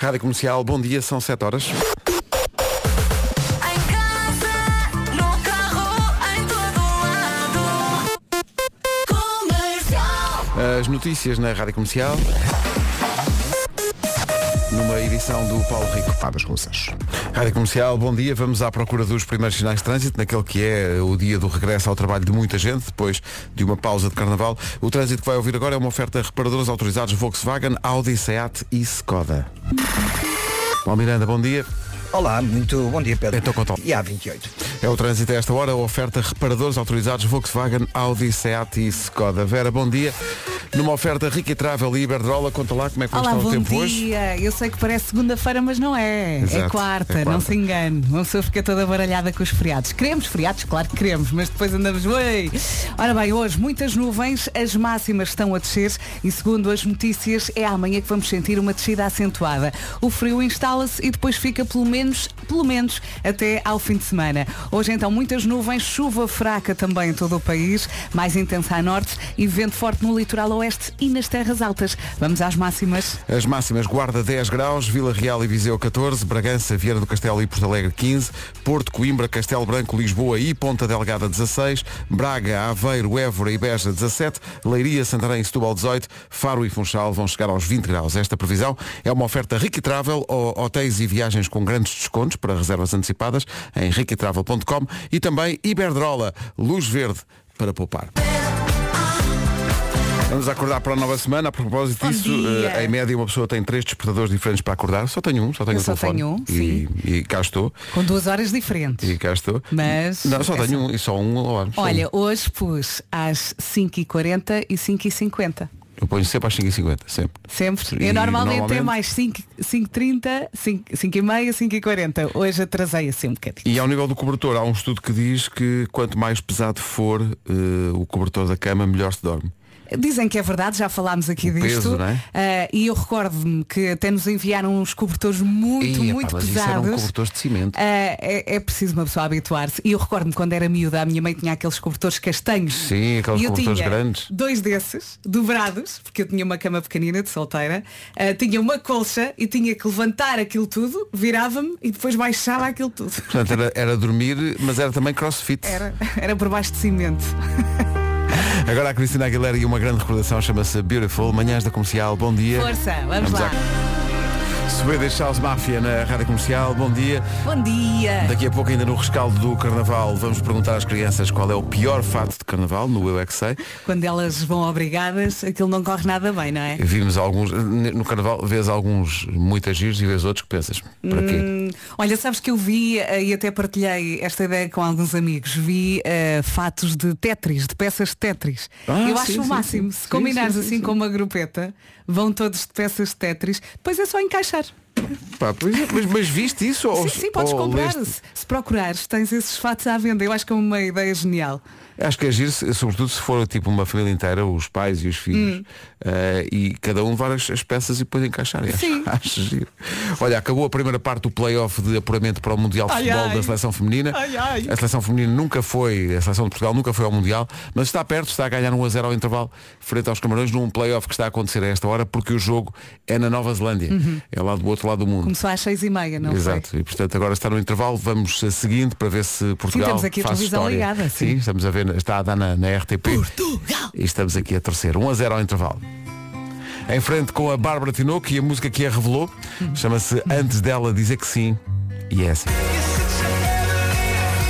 Rádio Comercial, bom dia, são 7 horas. As notícias na Rádio Comercial. Numa edição do Paulo Rico. Padas russas. Rádio Comercial, bom dia. Vamos à procura dos primeiros sinais de trânsito, naquele que é o dia do regresso ao trabalho de muita gente, depois de uma pausa de carnaval. O trânsito que vai ouvir agora é uma oferta a reparadores autorizados Volkswagen, Audi, Seat e Skoda. Paulo Miranda, bom dia. Olá, muito bom dia Pedro. Então conta lá. E a 28. É o trânsito a esta hora, a oferta reparadores autorizados Volkswagen, Audi, Seat e Skoda. Vera, bom dia. Numa oferta Rica e Travel e Iberdrola, conta lá como é que vai Olá, estar o bom tempo dia. hoje. Eu sei que parece segunda-feira, mas não é. Exato, é, quarta, é quarta. não se engane. Uma pessoa fica toda baralhada com os feriados. Queremos feriados? Claro que queremos, mas depois andamos. Ui. Ora bem, hoje muitas nuvens, as máximas estão a descer e segundo as notícias é amanhã que vamos sentir uma descida acentuada. O frio instala-se e depois fica pelo menos, pelo menos até ao fim de semana. Hoje então muitas nuvens, chuva fraca também em todo o país, mais intensa a norte e vento forte no litoral oeste e nas terras altas. Vamos às máximas. As máximas Guarda 10 graus, Vila Real e Viseu 14, Bragança, Vieira do Castelo e Porto Alegre 15, Porto, Coimbra, Castelo Branco, Lisboa e Ponta Delgada 16, Braga, Aveiro, Évora e Beja 17, Leiria, Santarém e Setúbal 18, Faro e Funchal vão chegar aos 20 graus. Esta previsão é uma oferta Ricky Travel, ou hotéis e viagens com grandes descontos para reservas antecipadas em riquitravel.com e também Iberdrola, luz verde para poupar. Vamos acordar para a nova semana. A propósito Bom disso, dia. eh, em média uma pessoa tem três despertadores diferentes para acordar. Só tenho um, só tenho Eu o só telefone. tenho um, e, e cá estou. Com duas horas diferentes. E cá estou. Mas- Não, só é tenho um e só um ao ar. só Olha, um. hoje pus às 5h40 e 5h50. Eu ponho sempre às 5h50, sempre. Sempre. E Eu normalmente, é normalmente- mais 5, 5h30, 5h30, 5h40. Hoje atrasei assim um bocadinho. E ao nível do cobertor, há um estudo que diz que quanto mais pesado for eh, o cobertor da cama, melhor se dorme. Dizem que é verdade, já falámos aqui disto. peso, não é? Ah, e eu recordo-me que até nos enviaram uns cobertores muito, Ih, muito epá, mas isso eram pesados. cobertores de cimento. Ah, é, é preciso uma pessoa habituar-se. E eu recordo-me quando era miúda, a minha mãe tinha aqueles cobertores castanhos. Sim, aqueles e eu cobertores tinha grandes. Dois desses, dobrados, porque eu tinha uma cama pequenina de solteira, ah, tinha uma colcha e tinha que levantar aquilo tudo, virava-me e depois baixava aquilo tudo. Portanto, era, era dormir, mas era também crossfit. Era, era por baixo de cimento. Agora a Cristina Aguilera e uma grande recordação chama-se Beautiful. Manhãs da Comercial, bom dia. Força, vamos, lá. Swedish House Mafia na Rádio Comercial, bom dia. Bom dia. Daqui a pouco, ainda no rescaldo do Carnaval, vamos perguntar às crianças qual é o pior fato de Carnaval, no Eu É Que Sei. Quando elas vão obrigadas, aquilo não corre nada bem, não é? Vimos alguns, no Carnaval, vês alguns muito giros e vês outros que pensas, para quê? Hum, olha, sabes que eu vi eh, e até partilhei esta ideia com alguns amigos. Vi eh, fatos de Tetris, de peças de Tetris. Ah, eu sim, acho sim, o máximo. sim. Se combinares sim, sim, assim sim. com uma grupeta, vão todos de peças de Tetris, depois é só encaixar. Pá, é, mas, mas viste isso? ou, sim, sim, podes comprar. leste? Se, se procurares, tens esses fatos à venda. Eu acho que é uma ideia genial. Acho que é giro, se- sobretudo se for tipo uma família inteira, os pais e os filhos, eh, e cada um levar as, as peças e depois encaixar. Sim. acho giro. Olha, acabou a primeira parte do play-off de apuramento para o Mundial de Ai, Futebol ai. da Seleção Feminina. Ai. A Seleção Feminina nunca foi, a Seleção de Portugal nunca foi ao Mundial, mas está perto, está a ganhar 1 a 0 ao intervalo, frente aos Camarões, num play-off que está a acontecer a esta hora, porque o jogo é na Nova Zelândia. É lá do outro lado do mundo. Começou às seis e meia, não Exato, e portanto agora está no intervalo, vamos a seguindo para ver se Portugal temos aqui a televisão história. ligada, sim. estamos a ver, está a dar na, na RTP. E estamos aqui a torcer. 1 a 0 ao intervalo. Em frente com a Bárbara Tinoco e a música que a revelou, chama-se Antes dela dizer que sim. E é assim.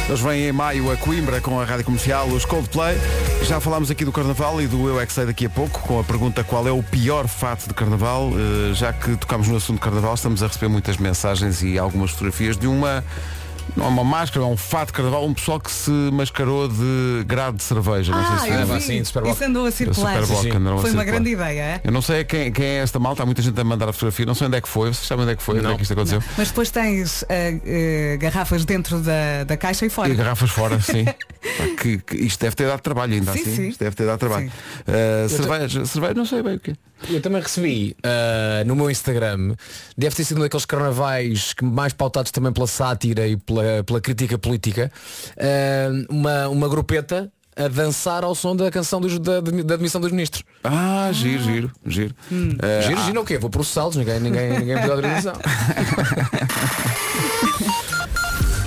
Eles vêm em maio a Coimbra com a Rádio Comercial, os Coldplay. Já falámos aqui do Carnaval e do Eu É Que Sei daqui a pouco, com a pergunta qual é o pior fato de Carnaval. Eh, já que tocámos no assunto Carnaval, estamos a receber muitas mensagens e algumas fotografias de uma... Não é uma máscara, é um fato de carnaval, um pessoal que se mascarou de grade de cerveja. Não Ah, sei se eu vi. assim. Isso andou a circular. Sim, andaram a Foi uma circular. grande ideia, é? Eu não sei quem, quem é esta malta, há muita gente a mandar a fotografia, não sei onde é que foi, vocês sabem onde é que foi, onde é Não. que isto aconteceu? Mas depois tens eh, eh, garrafas dentro da, da caixa e fora. E garrafas fora, sim. Pá, que, que isto deve ter dado trabalho ainda Sim, assim. sim. Isto deve ter dado trabalho. Sim. Uh, cerveja, cerveja, não sei bem o quê. Eu também recebi ah, no meu Instagram, deve ter sido um daqueles carnavais que mais pautados também pela sátira e pela, pela crítica política, ah, uma, uma grupeta a dançar ao som da canção dos- da, da admissão dos ministros. Ah, giro, giro, giro. Eh, Giro, giro é o quê? Vou para os saltos, ninguém, ninguém, ninguém pediu autorização.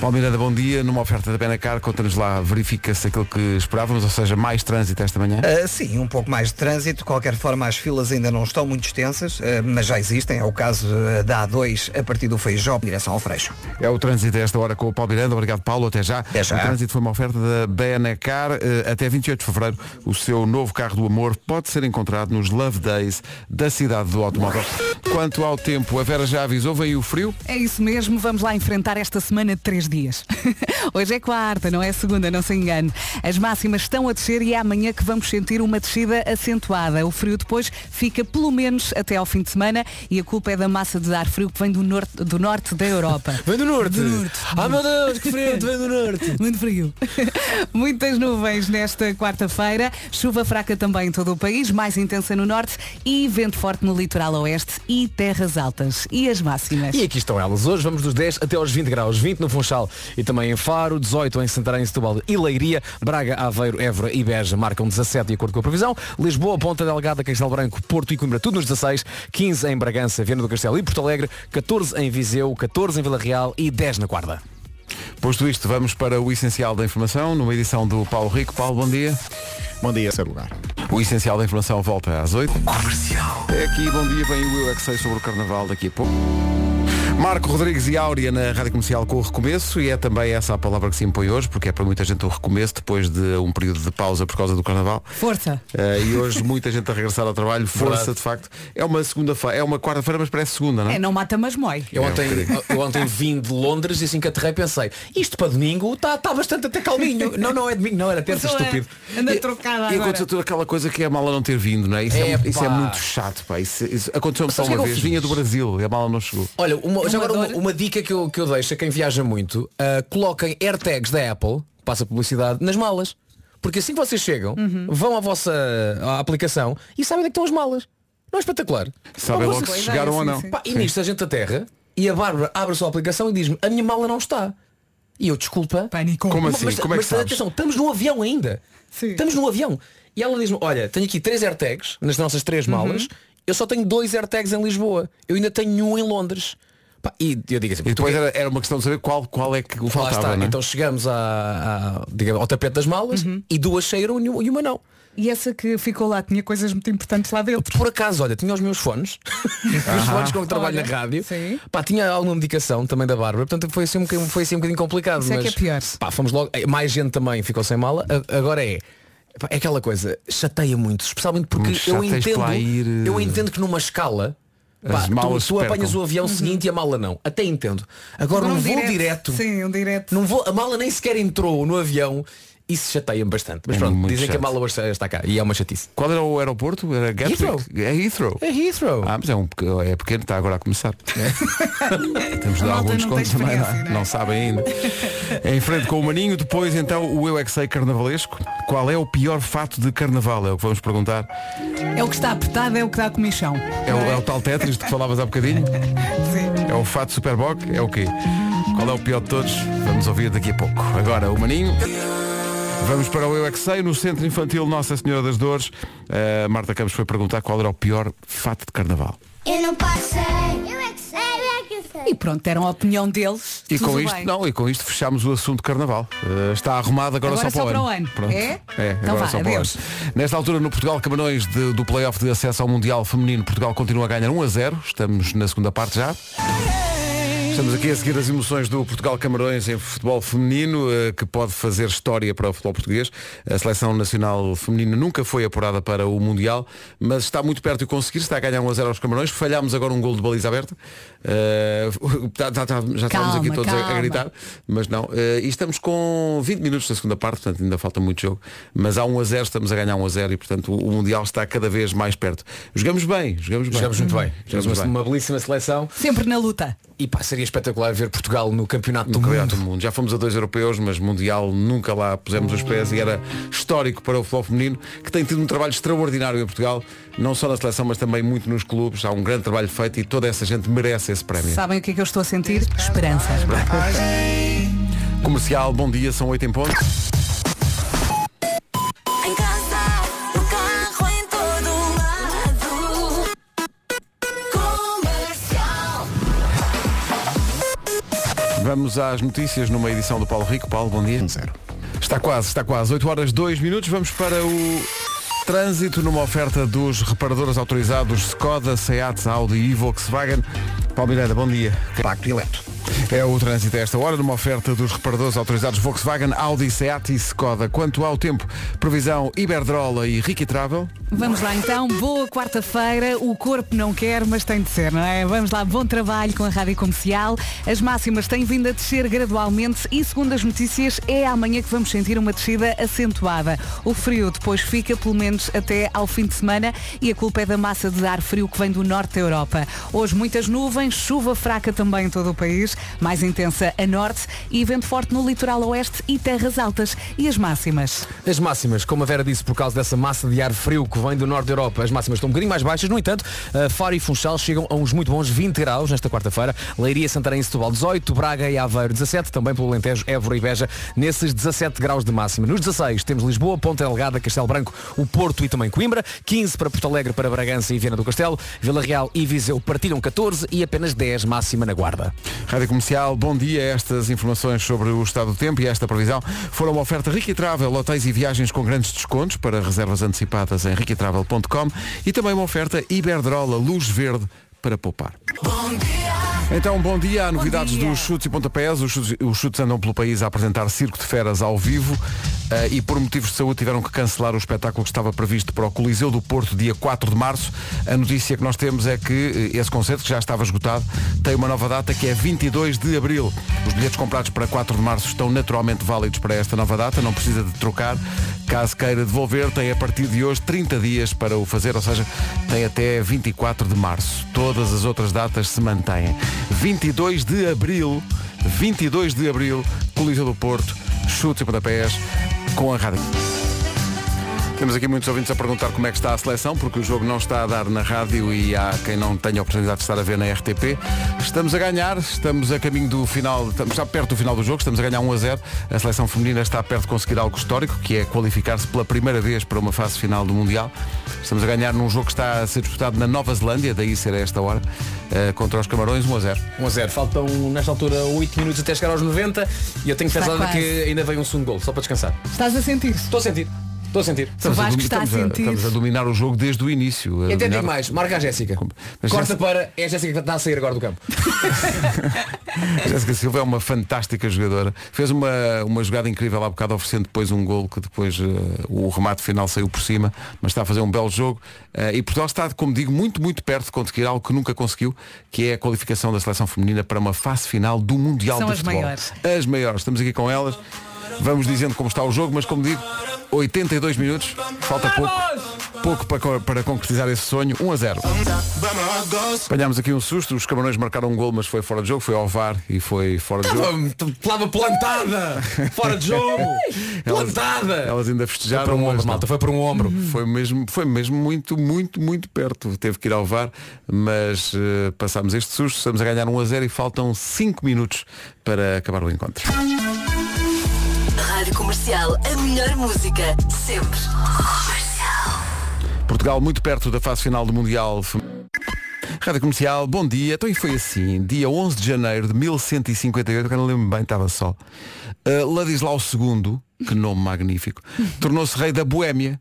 Paulo Miranda, bom dia. Numa oferta da Benacar, conta-nos lá, verifica-se aquilo que esperávamos, ou seja, mais trânsito esta manhã. Ah, sim, um pouco mais de trânsito. De qualquer forma, as filas ainda não estão muito extensas, ah, mas já existem. É o caso ah, da A2 a partir do Feijó, em direção ao Freixo. É o trânsito a esta hora com o Paulo Miranda. Obrigado, Paulo. Até já. Até já. O trânsito foi uma oferta da Benacar. Até 28 de fevereiro, o seu novo carro do amor pode ser encontrado nos Love Days da cidade do automóvel. Quanto ao tempo, a Vera já avisou, veio o frio. É isso mesmo, vamos lá enfrentar esta semana de três dias. Hoje é quarta, não é segunda, não se engane. As máximas estão a descer e é amanhã que vamos sentir uma descida acentuada. O frio depois fica pelo menos até ao fim de semana e a culpa é da massa de ar frio que vem do norte, do norte da Europa. Vem do norte. Ah meu Deus, que frio, vem do norte. Muito frio. Muitas nuvens nesta quarta-feira, chuva fraca também em todo o país, mais intensa no norte e vento forte no litoral oeste e terras altas. E as máximas? E aqui estão elas. Hoje vamos dos 10 até aos 20 graus. 20 no Funchal e também em Faro, 18 em Santarém, Setúbal e Leiria. Braga, Aveiro, Évora e Beja marcam 17 de acordo com a previsão. Lisboa, Ponta Delgada, Castelo Branco, Porto e Coimbra, tudo nos 16. 15 em Bragança, Viana do Castelo e Porto Alegre. 14 em Viseu, 14 em Vila Real e 10 na Guarda. Posto isto, vamos para o essencial da informação, numa edição do Paulo Rico. Paulo, bom dia. Bom dia, seu lugar. O essencial da informação volta às 8. Comercial. É aqui, bom dia, vem o Eu é que sei sobre o Carnaval daqui a pouco. Marco Rodrigues e Áurea na Rádio Comercial com o recomeço e é também essa a palavra que se impõe hoje, porque é para muita gente o recomeço depois de um período de pausa por causa do Carnaval. Força. Eh, e hoje muita gente a regressar ao trabalho, força Verdade. de facto. É uma segunda-feira, é uma quarta-feira, mas parece segunda, não é? É, não mata, mas mói. Eu É, ontem, eu ontem vim de Londres e assim que aterrei pensei, isto para domingo está tá bastante até calminho. Não, não é domingo, não, era terça, Pessoa estúpido. Anda trocada E agora. aconteceu toda aquela coisa que é a mala não ter vindo, não é? Isso, é, É, isso é muito chato, pá. Isso, isso aconteceu-me só Sabes o que é uma que eu vez. Vinha do Brasil e a mala não chegou. Olha, uma, já agora uma, uma dica que eu, que eu deixo a quem viaja muito, ah, coloquem AirTags da Apple, passa publicidade, nas malas. Porque assim que vocês chegam, Uhum. vão à vossa à aplicação e sabem onde é que estão as malas. Não é espetacular? Sabem Uma logo se chegaram ou sim, não. sim. Pá, e nisto a gente aterra e a Bárbara abre a sua aplicação e diz-me, a minha mala não está. E eu, desculpa. Pânico. Como Mas- assim? Mas, Como é que mas sabes? atenção, estamos no avião ainda. Sim. Estamos no avião. E ela diz-me, olha, tenho aqui três AirTags nas nossas três Uhum. malas. Eu só tenho dois AirTags em Lisboa. Eu ainda tenho um em Londres. Pá, e eu digo assim, E depois porque- era, era uma questão de saber qual, qual é que o faltava, está. não é? Então chegamos à, à- digamos, ao tapete das malas e duas saíram e uma- não. E essa que ficou lá tinha coisas muito importantes lá dentro. Por acaso, olha, tinha os meus fones, os fones com que trabalho Olha, na rádio. sim. Pá, tinha alguma medicação também da Bárbara, portanto foi assim um bocadinho, foi assim um bocadinho complicado. Isso é mas, que é pior. Pá, fomos logo. eh, Mais gente também ficou sem mala. Agora é. pá, É aquela coisa, chateia muito, especialmente porque eu entendo, eh, eu entendo que numa escala pá, as tu, malas tu apanhas o avião seguinte e a mala não. Até entendo. Agora um, voo direto. Sim, um direto. Não vou, a mala nem sequer entrou no avião. Isso chateia-me bastante. Mas É pronto, dizem que a chato. mala hoje está cá. E é uma chatice. Qual era o aeroporto? Era Gatwick? Heathrow. É Heathrow. É Heathrow. Ah, mas é, um, é pequeno, está agora a começar. Temos de dar alguns contos também, não, é? não é? sabem ainda. em frente com o Maninho, depois então o Eu é que sei carnavalesco. Qual é o pior fato de carnaval? É o que vamos perguntar. É o que está apertado, é o que dá comichão. É o, é o tal Tetris de que falavas há bocadinho? Sim. É o fato Superboc? É o quê? Qual é o pior de todos? Vamos ouvir daqui a pouco. Agora, o Maninho. Vamos para o Eu é que sei, no Centro Infantil Nossa Senhora das Dores. A Marta Campos foi perguntar qual era o pior fato de carnaval. Eu não passei. Eu é que sei. Eu é que sei. E pronto, deram a opinião deles. E com isto, bem. não, e com isto fechámos o assunto carnaval. Uh, está arrumado agora, Agora só, para, só para o o ano. ano. Pronto. É? É, Então agora vá, só para o ano. Nesta altura, no Portugal Camarões de- do Playoff de acesso ao Mundial Feminino, Portugal continua a ganhar 1 a 0. Estamos na segunda parte já. Estamos aqui a seguir as emoções do Portugal Camarões em futebol feminino, eh, que pode fazer história para o futebol português. A seleção nacional feminina nunca foi apurada para o Mundial, mas está muito perto de conseguir, está a ganhar 1 a 0 aos Camarões. Falhámos agora um gol de baliza aberta. Eh, tá- tá- tá- já estávamos Calma, aqui todos a- a, calma. gritar, mas não. Eh, e estamos com 20 minutos da segunda parte, portanto ainda falta muito jogo. Mas há 1 a 0, estamos a ganhar 1 a 0 e portanto o, o Mundial está cada vez mais perto. Jogamos bem, jogamos bem. Jogamos muito bem. Jogamos Jogamos bem. uma belíssima seleção. Sempre na luta. E pá, seria espetacular ver Portugal no campeonato do No Campeonato mundo. do Mundo. Já fomos a dois europeus, mas Mundial nunca lá pusemos os pés e era histórico para o futebol feminino, que tem tido um trabalho extraordinário em Portugal, não só na seleção, mas também muito nos clubes. Há um grande trabalho feito e toda essa gente merece esse prémio. Sabem o que é que eu estou a sentir? Esperança. Comercial, bom dia, são 8 em ponto. Vamos às notícias numa edição do Paulo Rico. Paulo, bom dia. Zero. Está quase, está quase. 8 horas 2 minutos. Vamos para o trânsito numa oferta dos reparadores autorizados Skoda, Seat, Audi e Volkswagen. Paulo Miranda, bom dia. Pacto eletro. É o trânsito a esta hora, numa oferta dos reparadores autorizados Volkswagen, Audi, Seat e Skoda. Quanto ao tempo, previsão Iberdrola e Ricky Travel. Vamos lá então, boa quarta-feira. O corpo não quer, mas tem de ser, não é? Vamos lá, bom trabalho com a Rádio Comercial. As máximas têm vindo a descer gradualmente e, segundo as notícias, é amanhã que vamos sentir uma descida acentuada. O frio depois fica, pelo menos até ao fim de semana, e a culpa é da massa de ar frio que vem do norte da Europa. Hoje muitas nuvens, chuva fraca também em todo o país, mais intensa a norte e vento forte no litoral oeste e terras altas. E as máximas? As máximas, como a Vera disse, por causa dessa massa de ar frio que vem do norte da Europa, as máximas estão um bocadinho mais baixas. No entanto, uh, Faro e Funchal chegam a uns muito bons 20 graus nesta quarta-feira. Leiria, Santarém e Setúbal 18, Braga e Aveiro 17, também pelo Alentejo, Évora e Beja nesses 17 graus de máxima. Nos 16 temos Lisboa, Ponta Delgada, Castelo Branco, o Porto e também Coimbra, 15 para Porto Alegre, para Bragança e Viana do Castelo, Vila Real e Viseu partilham 14 e apenas 10 máxima na Guarda. Rádio Comercial, bom dia. Estas informações sobre o estado do tempo e esta previsão foram uma oferta Ricky Travel, hotéis e viagens com grandes descontos para reservas antecipadas em riquitravel.com e também uma oferta Iberdrola Luz Verde para poupar. Então, bom dia. Há novidades dia. dos chutes e pontapés. Os chutes, os chutes andam pelo país a apresentar Circo de Feras ao vivo e por motivos de saúde tiveram que cancelar o espetáculo que estava previsto para o Coliseu do Porto, dia 4 de março. A notícia que nós temos é que eh, esse concerto, que já estava esgotado, tem uma nova data que é 22 de abril. Os bilhetes comprados para 4 de março estão naturalmente válidos para esta nova data, não precisa de trocar. Caso queira devolver, tem a partir de hoje 30 dias para o fazer, ou seja, tem até 24 de março. Todas as outras datas se mantêm. 22 de abril, 22 de abril, Coliseu do Porto, chutes e pontapés com a rádio. Temos aqui muitos ouvintes a perguntar como é que está a seleção, porque o jogo não está a dar na rádio e há quem não tenha a oportunidade de estar a ver na RTP. Estamos a ganhar, estamos a caminho do final, estamos já perto do final do jogo, estamos a ganhar 1 a 0. A seleção feminina está perto de conseguir algo histórico, que é qualificar-se pela primeira vez para uma fase final do Mundial. Estamos a ganhar num jogo que está a ser disputado na Nova Zelândia, daí ser a esta hora, eh, contra os Camarões 1 a 0. 1 a 0. Faltam nesta altura 8 minutos até chegar aos 90 e eu tenho pensado quase. que ainda vem um segundo gol, só para descansar. Estás a sentir? Estou a sentir. Estou a sentir. Vasco domi- está a estamos sentir. estamos a dominar o jogo desde o início. a dominar- mais, marca a Jéssica. Mas Corta Jéssica- para. É a Jéssica que está a sair agora do campo. A Jéssica Silva é uma fantástica jogadora. Fez uma, uma jogada incrível há bocado, oferecendo depois um gol que depois eh, o remate final saiu por cima, mas está a fazer um belo jogo. Eh, e Portugal está, como digo, muito, muito perto de conseguir algo que nunca conseguiu, que é a qualificação da seleção feminina para uma fase final do Mundial São de as Futebol. maiores. As maiores. Estamos aqui com elas. Vamos dizendo como está o jogo, mas como digo, 82 minutos, falta pouco, pouco para, para concretizar esse sonho, 1 a 0. Apanhámos aqui um susto, os camarões marcaram um gol, mas foi fora de jogo, foi ao VAR e foi fora de jogo. Estava plantada! Fora de jogo! Plantada! Elas ainda Foi festejaram. para um ombro, malta, foi para um ombro. Foi mesmo, foi mesmo muito, muito, muito perto. Teve que ir ao VAR, mas eh, passámos este susto, estamos a ganhar 1 a 0 e faltam 5 minutos para acabar o encontro. Rádio Comercial, a melhor música, sempre. Portugal muito perto da fase final do Mundial. Rádio Comercial, bom dia. Então e foi assim, dia 11 de janeiro de 1158, que eu não lembro bem, estava só. Uh, Ladislau II, que nome magnífico, tornou-se rei da Boémia.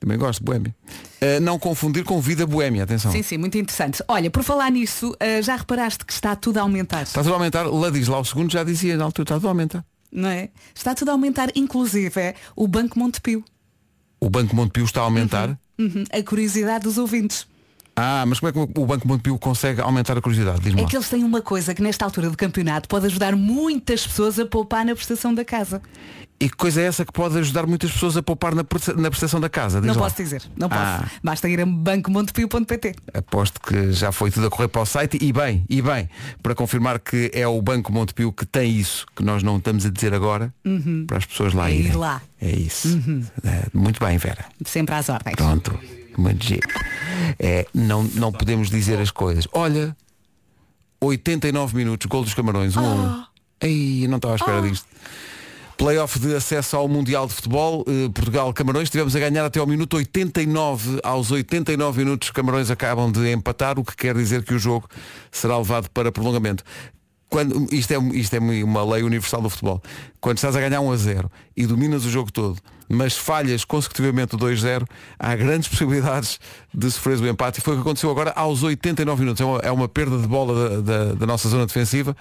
Também gosto de Boémia. Uh, não confundir com vida boémia, atenção. Sim, sim, muito interessante. Olha, por falar nisso, ah, já reparaste que está tudo a aumentar, Está tudo a aumentar. Ladislau II já dizia na altura, está tudo a aumentar. Não é? Está tudo a aumentar, inclusive é o Banco Montepio. O Banco Montepio está a aumentar. Uhum, A curiosidade dos ouvintes. Ah, mas como é que o Banco Montepio consegue aumentar a curiosidade? Diz-me É lá. que eles têm uma coisa que nesta altura do campeonato pode ajudar muitas pessoas a poupar na prestação da casa. E que coisa é essa que pode ajudar muitas pessoas a poupar na, presta- na prestação da casa? Diz não lá. posso dizer, não posso. Ah. Basta ir a bancomontepio.pt. Aposto que já foi tudo a correr para o site e bem, e bem, para confirmar que é o Banco Montepio que tem isso, que nós não estamos a dizer agora, para as pessoas lá É ir irem. lá. É isso. É, muito bem, Vera. Sempre às ordens. Pronto. Muito giro. É, não, não podemos dizer as coisas. Olha, 89 minutos, gol dos Camarões, 1 a 1. Ei, eu não estava à espera disto. Playoff de acesso ao Mundial de Futebol, eh, Portugal-Camarões, tivemos a ganhar até ao minuto 89. Aos 89 minutos, Camarões acabam de empatar, o que quer dizer que o jogo será levado para prolongamento. Quando, isto, é, isto é uma lei universal do futebol. Quando estás a ganhar 1 a 0 e dominas o jogo todo, mas falhas consecutivamente o 2-0, há grandes possibilidades de sofreres o empate. E foi o que aconteceu agora aos 89 minutos. É uma, é uma perda de bola da, da- da nossa zona defensiva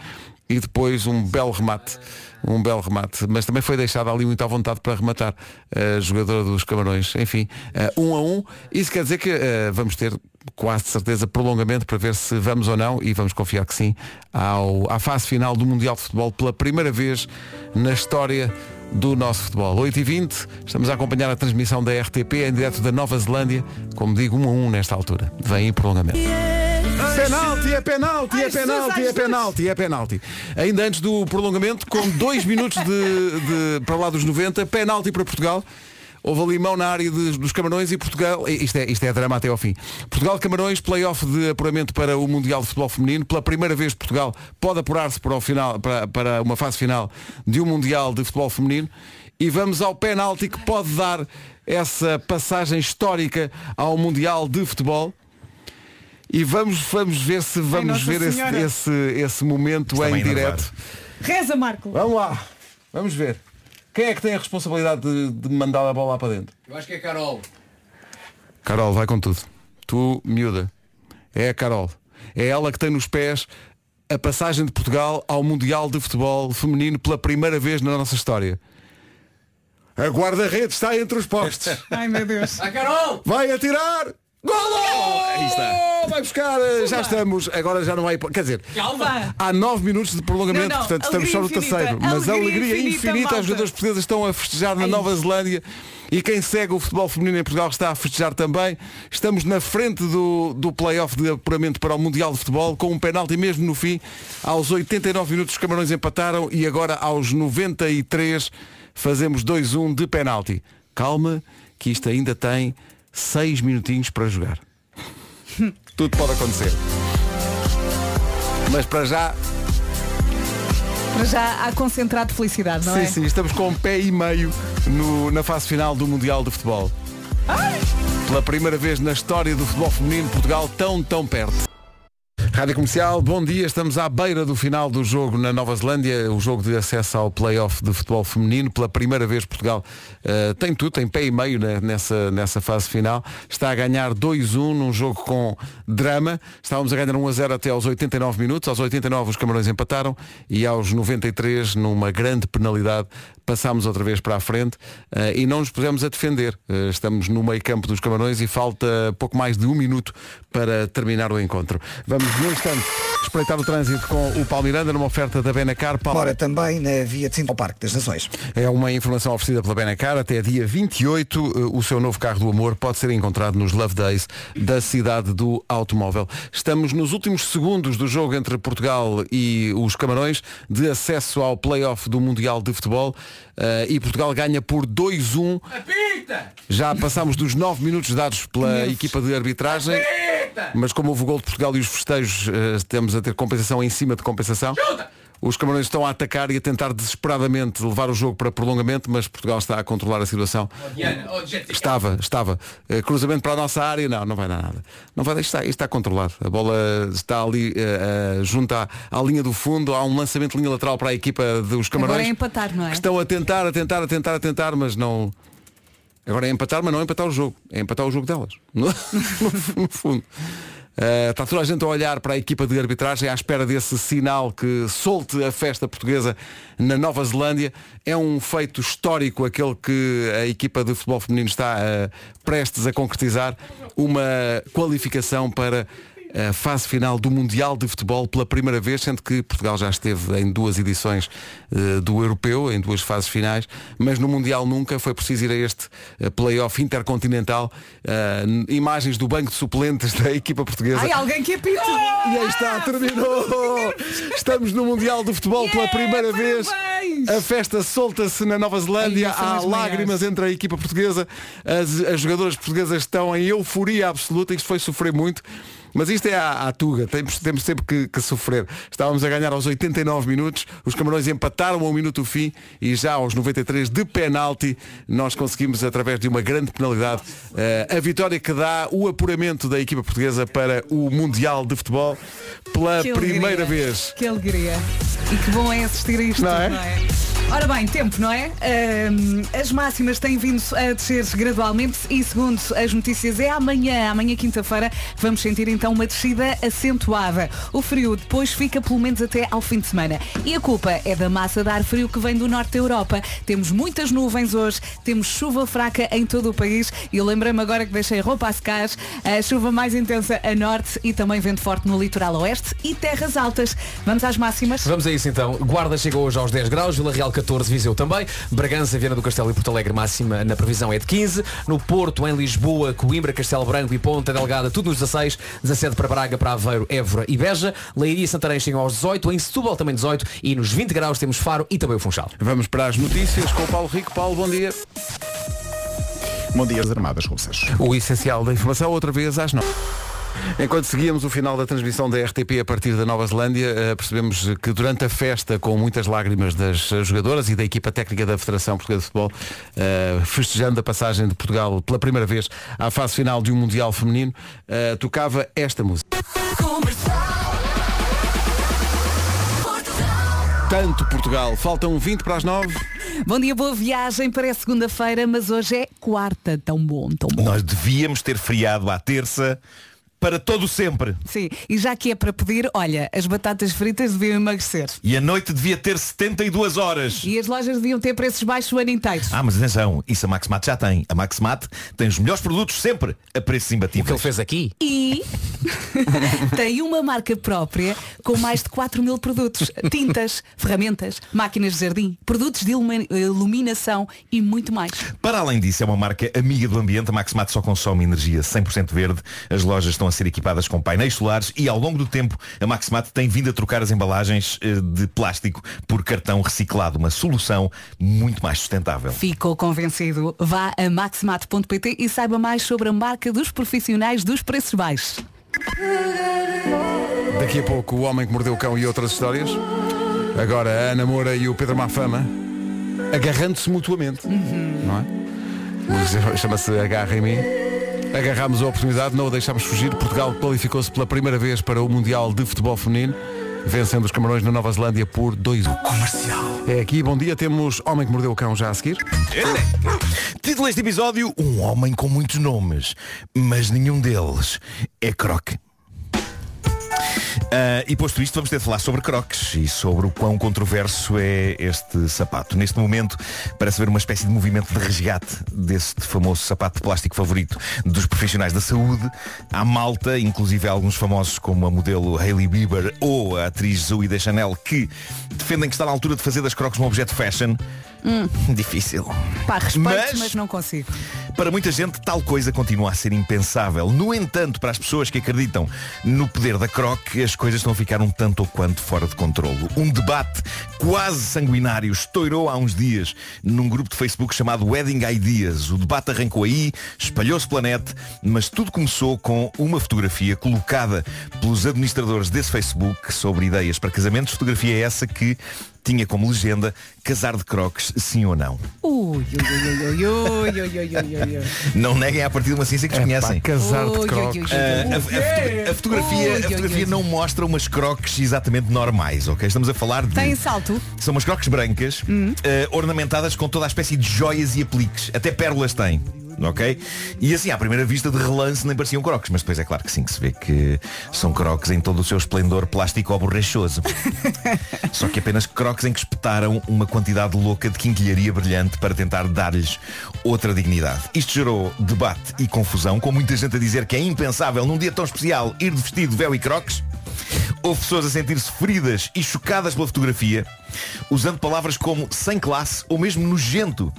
e depois um belo remate. Um belo remate. Mas também foi deixado ali muito à vontade para rematar a jogadora dos Camarões. Enfim, eh, um a um. Isso quer dizer que eh, vamos ter quase certeza prolongamento para ver se vamos ou não, e vamos confiar que sim, ao, à fase final do Mundial de Futebol pela primeira vez na história do nosso futebol. 8h20, estamos a acompanhar a transmissão da RTP em direto da Nova Zelândia, como digo, um a um nesta altura. Vem em prolongamento. Penalti, é penalti, é penalti, é penalti, é penalti. Ainda antes do prolongamento, com dois minutos de, de- para lá dos 90, penalti para Portugal. Houve ali mão na área de- dos Camarões e Portugal, isto é, isto é drama até ao fim. Portugal-Camarões, play-off de apuramento para o Mundial de Futebol Feminino. Pela primeira vez Portugal pode apurar-se para, o final, para, para uma fase final de um Mundial de Futebol Feminino. E vamos ao penalti que pode dar essa passagem histórica ao Mundial de Futebol. E vamos, vamos ver se vamos ver esse, esse, esse momento Está em direto. Reza, Marco. Vamos lá, vamos ver. Quem é que tem a responsabilidade de, de mandar a bola lá para dentro? Eu acho que é Carol. Carol, vai com tudo. Tu, miúda. É a Carol. É ela que tem nos pés a passagem de Portugal ao Mundial de Futebol Feminino pela primeira vez na nossa história. A guarda-redes está entre os postes. Ai meu Deus. A Carol! Vai atirar! Golo! Aí está. Vai buscar, já estamos. Agora já não há hipó- Quer dizer, Calma! há nove minutos de prolongamento, Não, não, portanto estamos só no alegria terceiro. infinita, Mas a alegria alegria infinita, infinita, malta. os jogadores portugueses estão a festejar na. Nova Zelândia e quem segue o futebol feminino em Portugal está a festejar também. Estamos na frente do, do play-off de apuramento para o Mundial de Futebol, com um penalti mesmo no fim. Aos 89 minutos os Camarões empataram e agora aos 93 fazemos 2-1 de penalti. Calma, que isto ainda tem 6 minutinhos para jogar. Tudo pode acontecer. Mas para já, Para já há concentrado de felicidade, não sim, é? sim, estamos com um pé e meio no- na fase final do Mundial de Futebol. Pela primeira vez na história do futebol feminino, Portugal tão, tão perto. Rádio Comercial, bom dia. Estamos à beira do final do jogo na Nova Zelândia, o jogo de acesso ao play-off de futebol feminino. Pela primeira vez Portugal eh, tem tudo, tem pé e meio né, nessa, nessa fase final. Está a ganhar 2-1 num jogo com drama. Estávamos a ganhar 1 a 0 até aos 89 minutos. Aos 89 os Camarões empataram e aos 93, numa grande penalidade, passámos outra vez para a frente eh, e não nos pusemos a defender. Eh, estamos no meio campo dos Camarões e falta pouco mais de um minuto para terminar o encontro. Vamos, no instante, espreitar o trânsito com o Palmiranda numa oferta da Benacar. Paulo- Ora, também na via de Sintra ao Parque das Nações. É uma informação oferecida pela Benacar. Até dia 28, eh, o seu novo carro do amor pode ser encontrado nos Love Days da cidade do automóvel. Estamos nos últimos segundos do jogo entre Portugal e os Camarões de acesso ao play-off do Mundial de Futebol eh, e Portugal ganha por 2-1. Apita! Já passámos dos 9 minutos dados pela equipa de arbitragem. Mas como houve o gol de Portugal e os festejos, eh, estamos a ter compensação em cima de compensação. Os camarões estão a atacar e a tentar desesperadamente levar o jogo para prolongamento, mas Portugal está a controlar a situação. Diana, oh, Jessica. Estava, estava. Eh, cruzamento para a nossa área, não, não vai dar nada. Não vai deixar, isto está controlado. A bola está ali eh, eh, junto à, à linha do fundo, há um lançamento de linha lateral para a equipa dos camarões. Agora é empatar, não é? que Estão a tentar, a tentar, a tentar, a tentar, mas não. Agora é empatar, mas não é empatar o jogo. É empatar o jogo delas. No- no fundo. Está toda a gente a olhar para a equipa de arbitragem à espera desse sinal que solte a festa portuguesa na Nova Zelândia. É um feito histórico aquele que a equipa de futebol feminino está uh, prestes a concretizar. Uma qualificação para a fase final do Mundial de Futebol pela primeira vez, sendo que Portugal já esteve em duas edições eh, do Europeu, em duas fases finais, mas no Mundial nunca foi preciso ir a este eh, play-off intercontinental. N- imagens do banco de suplentes da equipa portuguesa. Ai, alguém que apita. E aí está, terminou! Estamos no Mundial de Futebol pela primeira vez. A festa solta-se na Nova Zelândia. Ai, são Há as lágrimas maiores. entre a equipa portuguesa. As, as jogadoras portuguesas estão em euforia absoluta. Isto foi sofrer muito. Mas isto é à, à tuga, temos, temos sempre que, que sofrer. Estávamos a ganhar aos 89 minutos, os camarões empataram a um minuto o fim e já aos 93 de penalti nós conseguimos, através de uma grande penalidade, eh, a vitória que dá o apuramento da equipa portuguesa para o Mundial de Futebol pela primeira vez. Que alegria. E que bom é assistir a isto, Não não é? Ora bem, tempo, não é? As máximas têm vindo a descer gradualmente e segundo as notícias é amanhã, amanhã quinta-feira, vamos sentir então uma descida acentuada. O frio depois fica pelo menos até ao fim de semana. E a culpa é da massa de ar frio que vem do norte da Europa. Temos muitas nuvens hoje, temos chuva fraca em todo o país e lembrei-me agora que deixei roupa a secar, a chuva mais intensa a norte e também vento forte no litoral oeste e terras altas. Vamos às máximas? Vamos a isso então. Guarda chegou hoje aos 10 graus, Vila Real 14, Viseu também. Bragança, Viana do Castelo e Porto Alegre máxima na previsão é de 15. No Porto, em Lisboa, Coimbra, Castelo Branco e Ponta Delgada, tudo nos 16. 17 para Braga, para Aveiro, Évora e Beja. Leiria e Santarém chegam aos 18. Em Setúbal também 18. E nos 20 graus temos Faro e também o Funchal. Vamos para as notícias com o Paulo Rico. Paulo, bom dia. Bom dia, as Armadas Russas. O essencial da informação, outra vez às nove. Enquanto seguíamos o final da transmissão da RTP a partir da Nova Zelândia, eh, percebemos que durante a festa, com muitas lágrimas das jogadoras e da equipa técnica da Federação Portuguesa de Futebol, eh, festejando a passagem de Portugal pela primeira vez à fase final de um Mundial Feminino, eh, tocava esta música. Tanto Portugal. Faltam 20 para as 9. Bom dia, boa viagem. Parece segunda-feira, mas hoje é quarta. Tão bom, tão bom. Nós devíamos ter feriado à terça para todo sempre. Sim, e já que é para pedir, olha, as batatas fritas deviam emagrecer. E a noite devia ter 72 horas. E as lojas deviam ter preços baixos o ano inteiro. Ah, mas atenção, isso a Maxmat já tem. A Maxmat tem os melhores produtos sempre a preços O que ele imbatíveis. fez aqui? E tem uma marca própria com mais de 4 mil produtos. Tintas, ferramentas, máquinas de jardim, produtos de ilumi- iluminação e muito mais. Para além disso, é uma marca amiga do ambiente. A Maxmat só consome energia 100% verde. As lojas estão a ser equipadas com painéis solares e ao longo do tempo a Maxmat tem vindo a trocar as embalagens eh, de plástico por cartão reciclado. Uma solução muito mais sustentável. Ficou convencido? Vá a maximat.pt e saiba mais sobre a marca dos profissionais dos preços baixos. Daqui a pouco o homem que mordeu o cão e outras histórias. Agora a Ana Moura e o Pedro Mafama agarrando-se mutuamente. Não é? Chama-se Agarra em mim. Agarrámos a oportunidade, não a deixámos fugir. Portugal qualificou-se pela primeira vez para o Mundial de Futebol Feminino, vencendo os Camarões na Nova Zelândia por 2-1. Comercial. É aqui, bom dia, temos Homem que Mordeu o Cão já a seguir. Título deste episódio, um homem com muitos nomes, mas nenhum deles é Croc. Ah, e posto isto, vamos ter de falar sobre crocs e sobre o quão controverso é este sapato. Neste momento parece haver uma espécie de movimento de resgate deste famoso sapato de plástico favorito dos profissionais da saúde. Há malta, inclusive alguns famosos como a modelo Hailey Bieber ou a atriz Zoe Chanel, que defendem que está na altura de fazer das crocs um objeto fashion. Difícil. Pá, respeito, Mas- mas... não consigo. Para muita gente, tal coisa continua a ser impensável. No entanto, para as pessoas que acreditam no poder da Croc, as coisas estão a ficar um tanto ou quanto fora de controlo. Um debate quase sanguinário estourou há uns dias num grupo de Facebook chamado Wedding Ideas. O debate arrancou aí, espalhou-se pela net, mas tudo começou com uma fotografia colocada pelos administradores desse Facebook sobre ideias para casamentos. Fotografia essa que tinha como legenda casar de croques, sim ou não. Não neguem a partir de uma ciência que os conhecem. casar de croques. Ah, a, fotografia, a fotografia não mostra umas croques exatamente normais, ok? Estamos a falar de... Tem salto. São umas croques brancas, ah, ornamentadas com toda a espécie de joias e apliques. Até pérolas têm. Ok? E assim, à primeira vista de relance nem pareciam crocs, mas depois é claro que sim, que se vê que são crocs em todo o seu esplendor plástico borrachoso. Só que apenas crocs em que espetaram uma quantidade louca de quinquilharia brilhante para tentar dar-lhes outra dignidade. Isto gerou debate e confusão, com muita gente a dizer que é impensável num dia tão especial ir de vestido de véu e crocs. Houve pessoas a sentir-se feridas e chocadas pela fotografia, usando palavras como sem classe ou mesmo nojento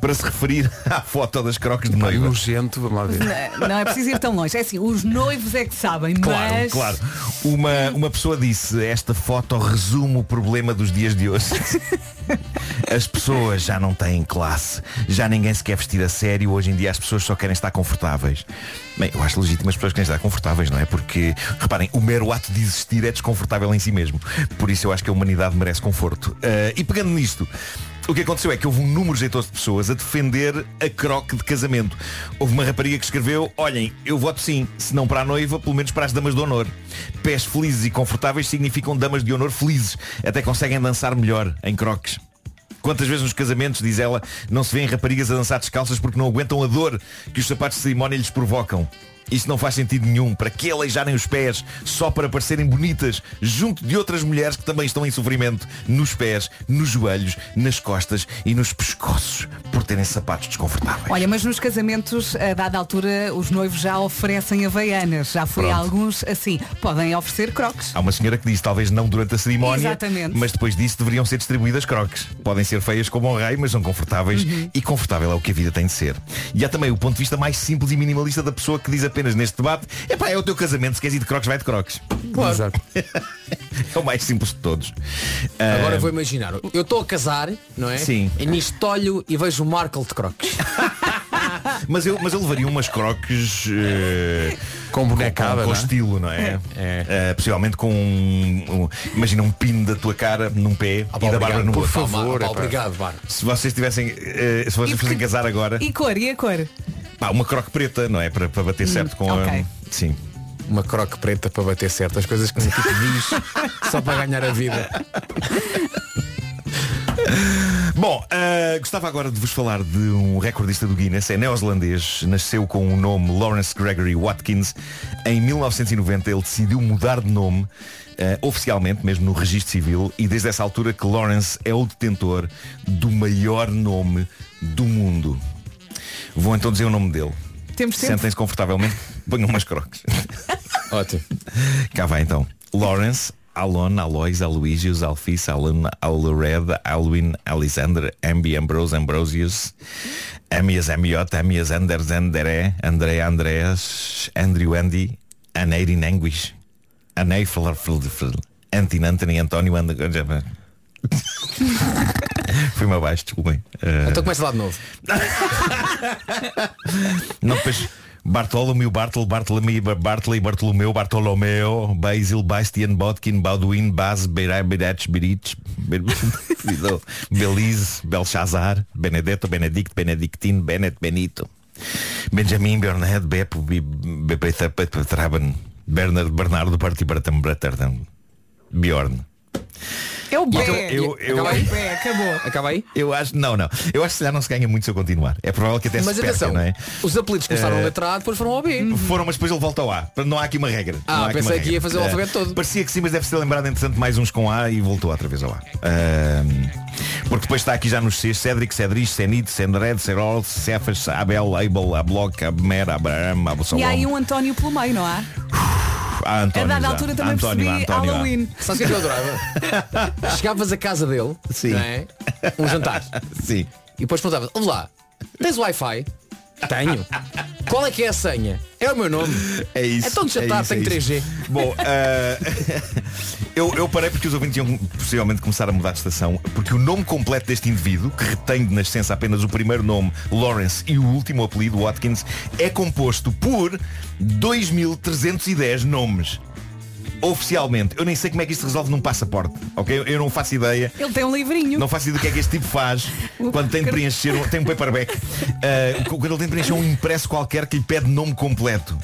para se referir à foto das croques de noiva. Nojento, vamos lá ver. Não, não é preciso ir tão longe. É assim, os noivos é que sabem, Claro, mas. claro. Uma, uma pessoa disse, esta foto resume o problema dos dias de hoje. As pessoas já não têm classe, já ninguém se quer vestir a sério, hoje em dia as pessoas só querem estar confortáveis. Bem, eu acho legítimo as pessoas querem estar confortáveis, não é? Porque, reparem, o mero ato de existir é desconfortável em si mesmo. Por isso eu acho que a humanidade merece conforto. Ah, e pegando nisto, o que aconteceu é que houve um número jeitoso de pessoas a defender a croque de casamento. Houve uma rapariga que escreveu, olhem, eu voto sim, se não para a noiva, pelo menos para as damas de honor. Pés felizes e confortáveis significam damas de honor felizes. Até conseguem dançar melhor em croques. Quantas vezes nos casamentos, diz ela, não se vêem raparigas a dançar descalças porque não aguentam a dor que os sapatos de cerimónia lhes provocam? Isso não faz sentido nenhum. Para que aleijarem os pés só para parecerem bonitas junto de outras mulheres que também estão em sofrimento nos pés, nos joelhos, nas costas e nos pescoços por terem sapatos desconfortáveis? Olha, mas nos casamentos, a dada altura, os noivos já oferecem havaianas. Já fui a Pronto. alguns assim. Podem oferecer croques. Há uma senhora que disse, talvez não durante a cerimónia, Exatamente. mas depois disso deveriam ser distribuídas croques. Podem ser feias como um rei, mas são confortáveis Uhum. e confortável é o que a vida tem de ser. E há também o ponto de vista mais simples e minimalista da pessoa que diz apenas neste debate, epá, é o teu casamento, se queres ir de croques, vai de croques. Claro. É o mais simples de todos. Agora Ah, vou imaginar, eu estou a casar, não é? Sim. E nisto olho e vejo o Markle de croques. mas, eu, mas eu levaria umas croques eh, Com bonecada, com, com não é? estilo, não é? Eh, possivelmente com um, um- imagina um pino da tua cara num pé Ah, pá, e da obrigado, barba no por outro. favor, epá. obrigado, Bar. Se vocês tivessem, eh, se vocês E fossem porque- casar agora, E cor, e a cor? Pá, uma croque preta, não é? Para, para bater certo com ok. a. Sim. Uma croque preta para bater certas coisas que um tipo diz só para ganhar a vida. Bom, ah, gostava agora de vos falar de um recordista do Guinness, é neozelandês, nasceu com o nome Lawrence Gregory Watkins. Em 1990 ele decidiu mudar de nome ah, oficialmente, mesmo no registro civil, e desde essa altura que Lawrence é o detentor do maior nome do mundo. Vou então dizer o nome dele. Temos tempo? Sentem-se confortavelmente, ponham umas croques. Ótimo. Cá vai então. Lawrence, Alon, Alois, Aloysius, Alphys, Alan, Alred, Alwin, Alexander, Ambi, Ambrose, Ambrosius, Amias, Amiot, Amias, Anders, Andere, André, Andreas, Andrew, Andy, Aneirin, Anguish, Anei, Antin, Anthony, António, And... Fui-me abaixo, desculpem. Eh, Então começa lá de novo. não, depois Bartolomeu, Bartol, Bartolomeu, Bartley, Bartolomeu, Bartolomeu, Basil, Bastian, Botkin, Baldwin, Baz, Beirach, Beirach, Berich, Ber- Belize, Belshazzar, Benedetto, Benedict, Benedictine, Bennett, Benito, Benjamin, Bernard, Bep, Traben, Bernard, Bernardo, Parti, Bratam, Bratartam, Bjorn. É o acaba- pé. eu- eu- É o pé, acabou. Acaba aí? Eu acho, não, não. Eu acho que se calhar não se ganha muito se eu continuar. É provável que até Mas se perca, atenção, não é? os apelidos começaram Eh, a letra A, depois foram ao B. Foram, mas depois ele volta ao A. Não há aqui uma regra. Ah, Não há aqui pensei uma que ia fazer o Eh, alfabeto todo. Parecia que sim, mas deve ser lembrado entretanto mais uns com A e voltou outra vez ao A. Ahm, porque depois está aqui já nos Cs Cédric, Cedric, Senid, Sendred, Serol, Cefas, Abel, Abel, Abloc, Abmer, Abraham, Absalom. E há aí um António pelo meio, não há? Ah, António, a dada já. altura também António, percebi António, há. Halloween. É que eu adorava? Chegavas a casa dele, Sim. não é? um jantar, Sim. e depois perguntavas, vamos lá, tens Wi-Fi? Tenho. Qual é que é a senha? É o meu nome. É isso. Então jantar é isso, tenho é isso. 3G. Bom, eh, eu, eu parei porque os ouvintes iam possivelmente começar a mudar de estação, porque o nome completo deste indivíduo, que retém de nascença apenas o primeiro nome, Lawrence, e o último apelido, Watkins, é composto por 2.310 nomes. Oficialmente, eu nem sei como é que isto se resolve num passaporte, ok? Eu não faço ideia. Ele tem um livrinho. Não faço ideia do que é que este tipo faz quando tem de preencher, um- tem um paperback. Uh, quando ele tem de preencher um impresso qualquer que lhe pede nome completo.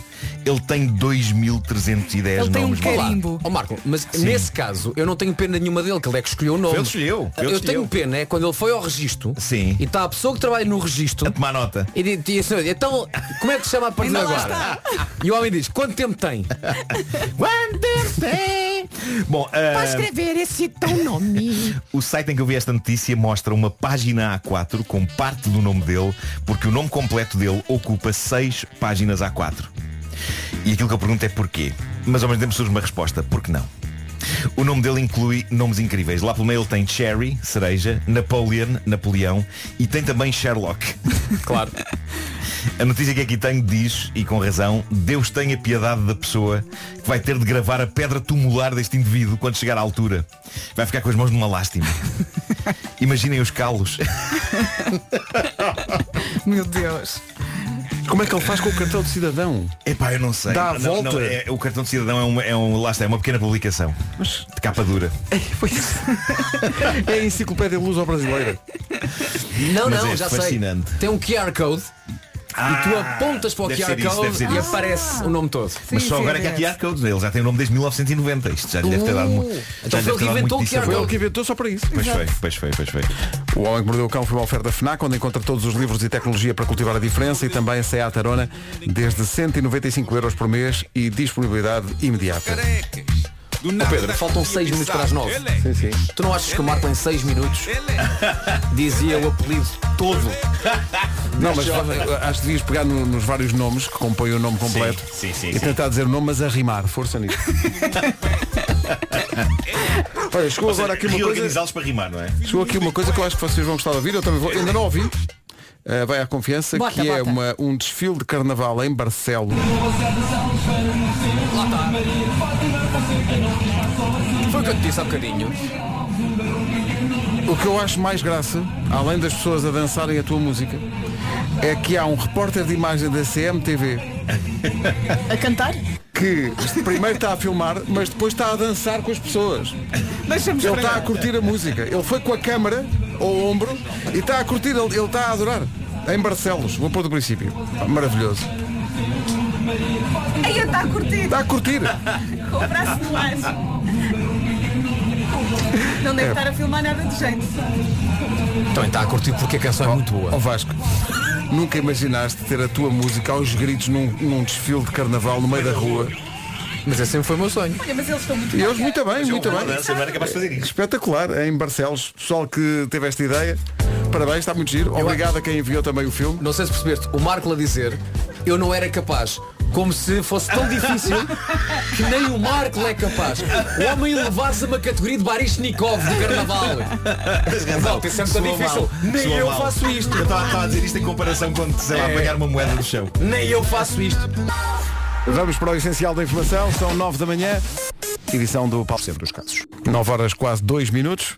Ele tem 2.310 Ele tem um nomes. carimbo. Ó Marco, mas nesse caso eu não tenho pena nenhuma dele, que ele é que escolheu o nome. Ele escolheu, eu que tenho pena é quando ele foi ao registro Sim. e está a pessoa que trabalha no registro A tomar nota. e diz assim, então como é que se chama a partir de agora? E o homem diz, quanto tempo tem? Quanto tempo tem? Bom, uh, escrever esse teu nome. o site em que eu vi esta notícia mostra uma página A4 com parte do nome dele, porque o nome completo dele ocupa seis páginas A4. E aquilo que eu pergunto é porquê. Mas ao mesmo tempo surge uma resposta, por que não? O nome dele inclui nomes incríveis. Lá pelo meio ele tem Cherry, cereja, Napoleon, Napoleão e tem também Sherlock. Claro. A notícia que aqui tenho diz, e com razão, Deus tenha piedade da pessoa que vai ter de gravar a pedra tumular deste indivíduo quando chegar à altura. Vai ficar com as mãos numa lástima. Imaginem os calos. Meu Deus. Como é que ele faz com o cartão de cidadão? Epá, eu não sei. Dá a Não, volta? não, é- o cartão de cidadão é, uma, é um, lá está, é uma pequena publicação. De capa dura. É a enciclopédia luso-brasileira. Não, Mas não, é já fascinante. sei. Tem um QR Code e tu apontas para o QR isso, Code e isso. aparece o nome todo. Mas Sim, só sim, agora é que há. QR codes. Ele já tem o nome desde 1990. Isto já lhe deve ter dado, mu- Uh, já então foi ele que inventou muito o QR Foi ele que inventou só para isso. Pois foi, pois foi, pois foi. O Homem que Mordeu o Cão foi uma oferta FNAC, onde encontra todos os livros e tecnologia para cultivar a diferença e também a Seat Arona desde 195 euros por mês e disponibilidade imediata. Ó Pedro, faltam 6 minutos para as 9. Sim, sim. Tu não achas que o Marco em 6 minutos dizia o apelido todo? Não, mas acho que devias pegar no- nos vários nomes que compõem o nome completo sim, sim, e sim. tentar dizer o nome, mas a rimar. Força nisso. Olha, chegou agora aqui uma coisa. Para rimar, não é? Chegou aqui uma coisa que eu acho que vocês vão gostar de ouvir, eu também vou, ainda não ouvi. Uh, vai à confiança Bota, que é bota. uma, um desfile de carnaval em Barcelos. Foi o que eu te disse há bocadinho. O que eu acho mais graça, além das pessoas a dançarem a tua música, é que há um repórter de imagem da CMTV A cantar? que primeiro está a filmar, mas depois está a dançar com as pessoas. Deixa-me Ele está a curtir a música. Ele foi com a câmara ao ombro e está a curtir, ele, ele está a adorar. Em Barcelos, vou pôr do princípio. Maravilhoso. Ai, está a curtir. Está a curtir. Com o braço no ar. Não deve estar a filmar nada de jeito. Também está a curtir porque a canção é muito Ó boa. Vasco, nunca imaginaste ter a tua música aos gritos num, num desfile de carnaval no meio da rua. Mas esse sempre foi o meu sonho. Olha, mas eles estão muito E eles muito bem, muito bem. dança, não era capaz de fazer isso. Espetacular, em Barcelos. Pessoal que teve esta ideia, parabéns, está muito giro. Obrigado a quem enviou também o filme. Não sei se percebeste, o Marco a dizer eu não era capaz. Como se fosse tão difícil que nem o Marco é capaz. O homem levar-se a uma categoria de Barishnikov do carnaval. Não, é muito Soou difícil. Nem soou eu mal. faço isto. Eu estava a dizer isto em comparação quando sei lá É. apanhar uma moeda do chão. Nem eu faço isto. Vamos para o essencial da informação, são 9 da manhã, edição do Paulo Sempre dos casos. 9 horas quase 2 minutos.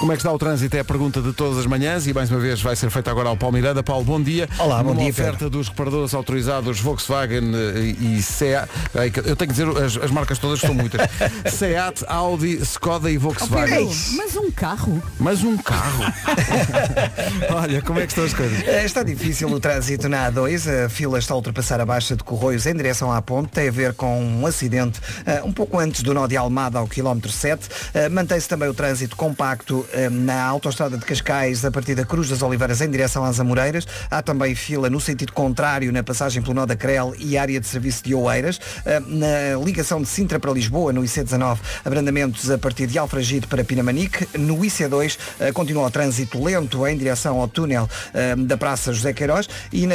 Como é que está o trânsito? É a pergunta de todas as manhãs e mais uma vez vai ser feita agora ao Paulo Miranda. Paulo, bom dia. Olá, bom Numa dia, oferta dos reparadores autorizados Volkswagen eh, e Seat. Que- Eu tenho que dizer, as, as marcas todas são muitas. Seat, Audi, Skoda e Volkswagen. Pedro, mas um carro? Mas um carro. Olha, como é que estão as coisas? Eh, Está difícil o trânsito na A2, a fila está a ultrapassar a baixa de Corroios em direção à ponte, tem a ver com um acidente eh, um pouco antes do nó de Almada ao quilómetro 7. Eh, Mantém-se também o trânsito compacto eh, na autoestrada de Cascais a partir da Cruz das Oliveiras em direção às Amoreiras. Há também fila no sentido contrário na passagem pelo nó da Crel e área de serviço de Oeiras. Eh, Na ligação de Sintra para Lisboa, no IC19, abrandamentos a partir de Alfragide para Pinamanique. No IC2 eh, continua o trânsito lento em direção ao túnel eh, da Praça José Queiroz e na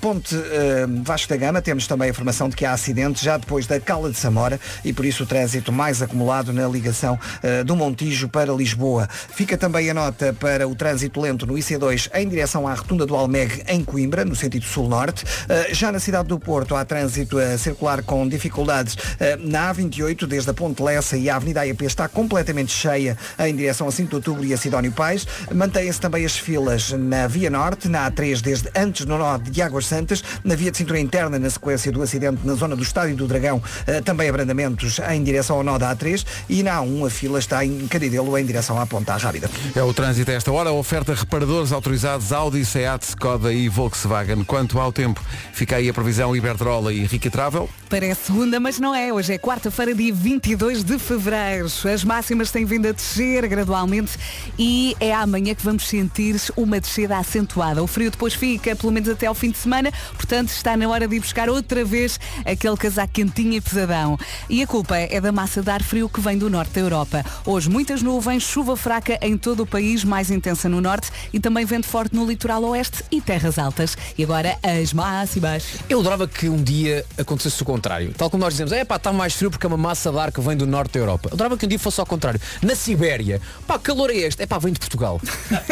ponte eh, Vasco da Gama temos também a informação de que há acidente já depois da Cala de Samora e por isso o trânsito mais acumulado na ligação eh, do Montijo para Lisboa. Fica também a nota para o trânsito lento no IC2 em direção à rotunda do Almeg em Coimbra, no sentido sul-norte. Eh, Já na cidade do Porto há trânsito a circular com dificuldades eh, na A28 desde a Ponte Lessa e a Avenida AEP está completamente cheia em direção a 5 de Outubro e a Sidónio Pais. Mantêm-se também as filas na Via Norte, na A3 desde antes no nó de Águas Santas, na via de cintura interna na sequência do acidente na zona do Estádio do Dragão, eh, também abrandamentos em direção ao nó da A3 e na A1 a fila está em Caridelo em direção à Ponta Rábida. É o trânsito a esta hora, oferta reparadores autorizados Audi, Seat, Skoda e Volkswagen. Quanto ao tempo, fica aí a previsão Iberdrola e Rica Travel. Parece segunda, mas não é. Hoje é quarta-feira, dia 22 de fevereiro. As máximas têm vindo a descer gradualmente e é amanhã que vamos sentir uma descida acentuada. O frio depois fica, pelo menos até ao fim de semana, portanto está na hora de ir buscar outra vez aquele casaco quentinho e pesadão. E a culpa é da massa de ar frio que vem do norte da Europa. Hoje muitas nuvens, chuva fraca em todo o país, mais intensa no norte e também vento forte no litoral oeste e terras altas. E agora as máximas. Eu adorava que um dia acontecesse o contrário. Tal como nós dizemos, é pá, está mais frio porque é uma massa de ar que vem do norte da Europa. Eu adorava que um dia fosse ao contrário. Na Sibéria, pá, calor é este? É pá, vem de Portugal.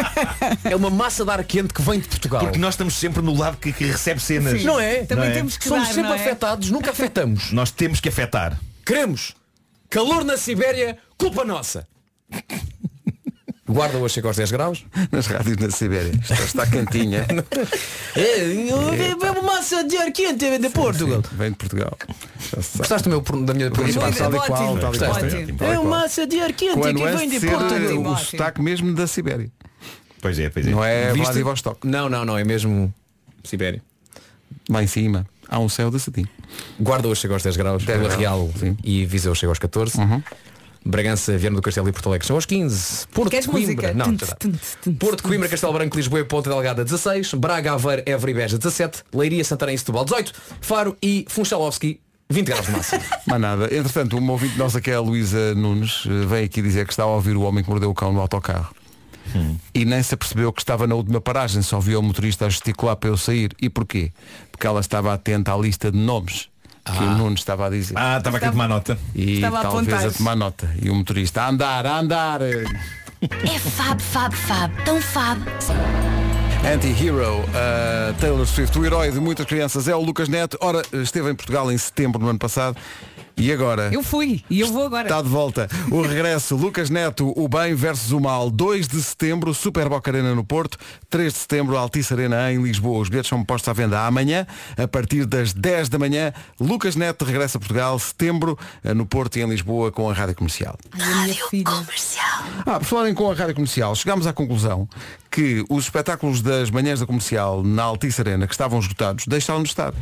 é uma massa de ar quente que vem de Portugal. Porque nós estamos sempre no lado que, que recebe cenas. Não é? Também Não é? temos que Somos dar, sempre não é? afetados, nunca afetamos. Nós temos que afetar. Queremos. Calor na Sibéria, culpa nossa. Guarda hoje chega aos 10 graus. Nas rádios na Sibéria. Está, está quentinha. É, uma massa de ar quente de Portugal. Sim, Vem de Portugal. Gostaste do meu, da minha pergunta? tal e qual, tal e qual. e qual. massa de ar quente a nuance de ser Portugal. o sotaque mesmo da Sibéria. Pois é, pois é. Não é? Vladivostok. Não, não, não, é mesmo Sibéria. Lá em cima. Há um céu de cetim. Guarda hoje chega aos 10 graus, 10 Vila graus, Real sim. Uhum. e Viseu chega aos 14. Bragança, Viana do Castelo e Porto Alegre chegam aos 15. Porto, Queres Coimbra, música? não, Tum, tum, tum, Porto, Coimbra, Castelo Branco, Lisboa e Ponta Delgada 16, Braga, Aveiro, Évora e Beja 17, Leiria, Santarém e Setúbal 18, Faro e Funchalovski 20 graus de máximo. Mas nada. Entretanto, uma ouvinte nossa que é a Luísa Nunes eh, vem aqui dizer que está a ouvir o homem que mordeu o cão no autocarro. E nem se apercebeu que estava na última paragem, só viu o motorista a gesticular para eu sair. E porquê? Porque ela estava atenta à lista de nomes que o Nunes estava a dizer. Ah, estava aqui a tomar nota. E Estava a talvez apontar. a tomar nota. E o motorista a andar, a andar. É fab, fab, fab. Tão fab. Anti-Hero, a Taylor Swift, o herói de muitas crianças é o Lucas Neto. Ora, esteve em Portugal em setembro do ano passado. E agora? Eu fui e eu vou agora. Está de volta. O regresso, Lucas Neto, o bem versus o mal. 2 de setembro, Super Boca Arena no Porto. 3 de setembro, Altice Arena em Lisboa. Os bilhetes são postos à venda amanhã, a partir das 10 da manhã. Lucas Neto regressa a Portugal, setembro, eh, no Porto e em Lisboa com a Rádio Comercial. Minha filha. Ah, por falarem com a Rádio Comercial, chegámos à conclusão que os espetáculos das manhãs da comercial na Altice Arena, que estavam esgotados, deixaram de estar.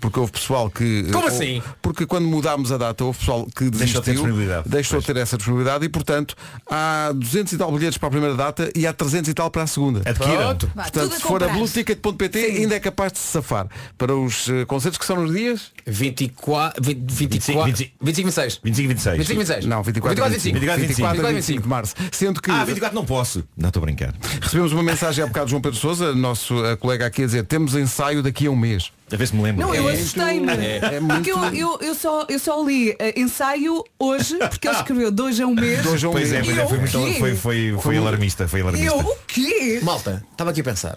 Porque houve pessoal que. Como ou- assim? Porque quando mudámos a data, houve pessoal que Deixou de ter desistiu, disponibilidade. deixou de Pois. ter essa disponibilidade e, portanto, há 200 e tal bilhetes para a primeira data e há 300 e tal para a segunda. Adquiram. Pronto. Vá, Portanto, se for a blueticket.pt ainda é capaz de se safar. Para os eh, concertos que são nos dias? 24, 20, 24, 25, 25, 26. 25 e 26. 25, 26. Não, 24, 24, 25. 24, 24 25. 25 de março. Sendo que Ah, 24 não posso. Não estou a brincar. recebemos uma mensagem há bocado de João Pedro Sousa, nosso eh, colega aqui a dizer, temos ensaio daqui a um mês. A ver se me lembro. Não, eu É assustei-me. é muito- Porque eu, eu, eu, só, eu só li eh, ensaio hoje, porque ele escreveu de hoje a um mês. Hoje a um Pois é, mês. pois é, foi, muito, foi, foi, foi alarmista. Foi alarmista. eu, o quê? Malta, estava aqui a pensar.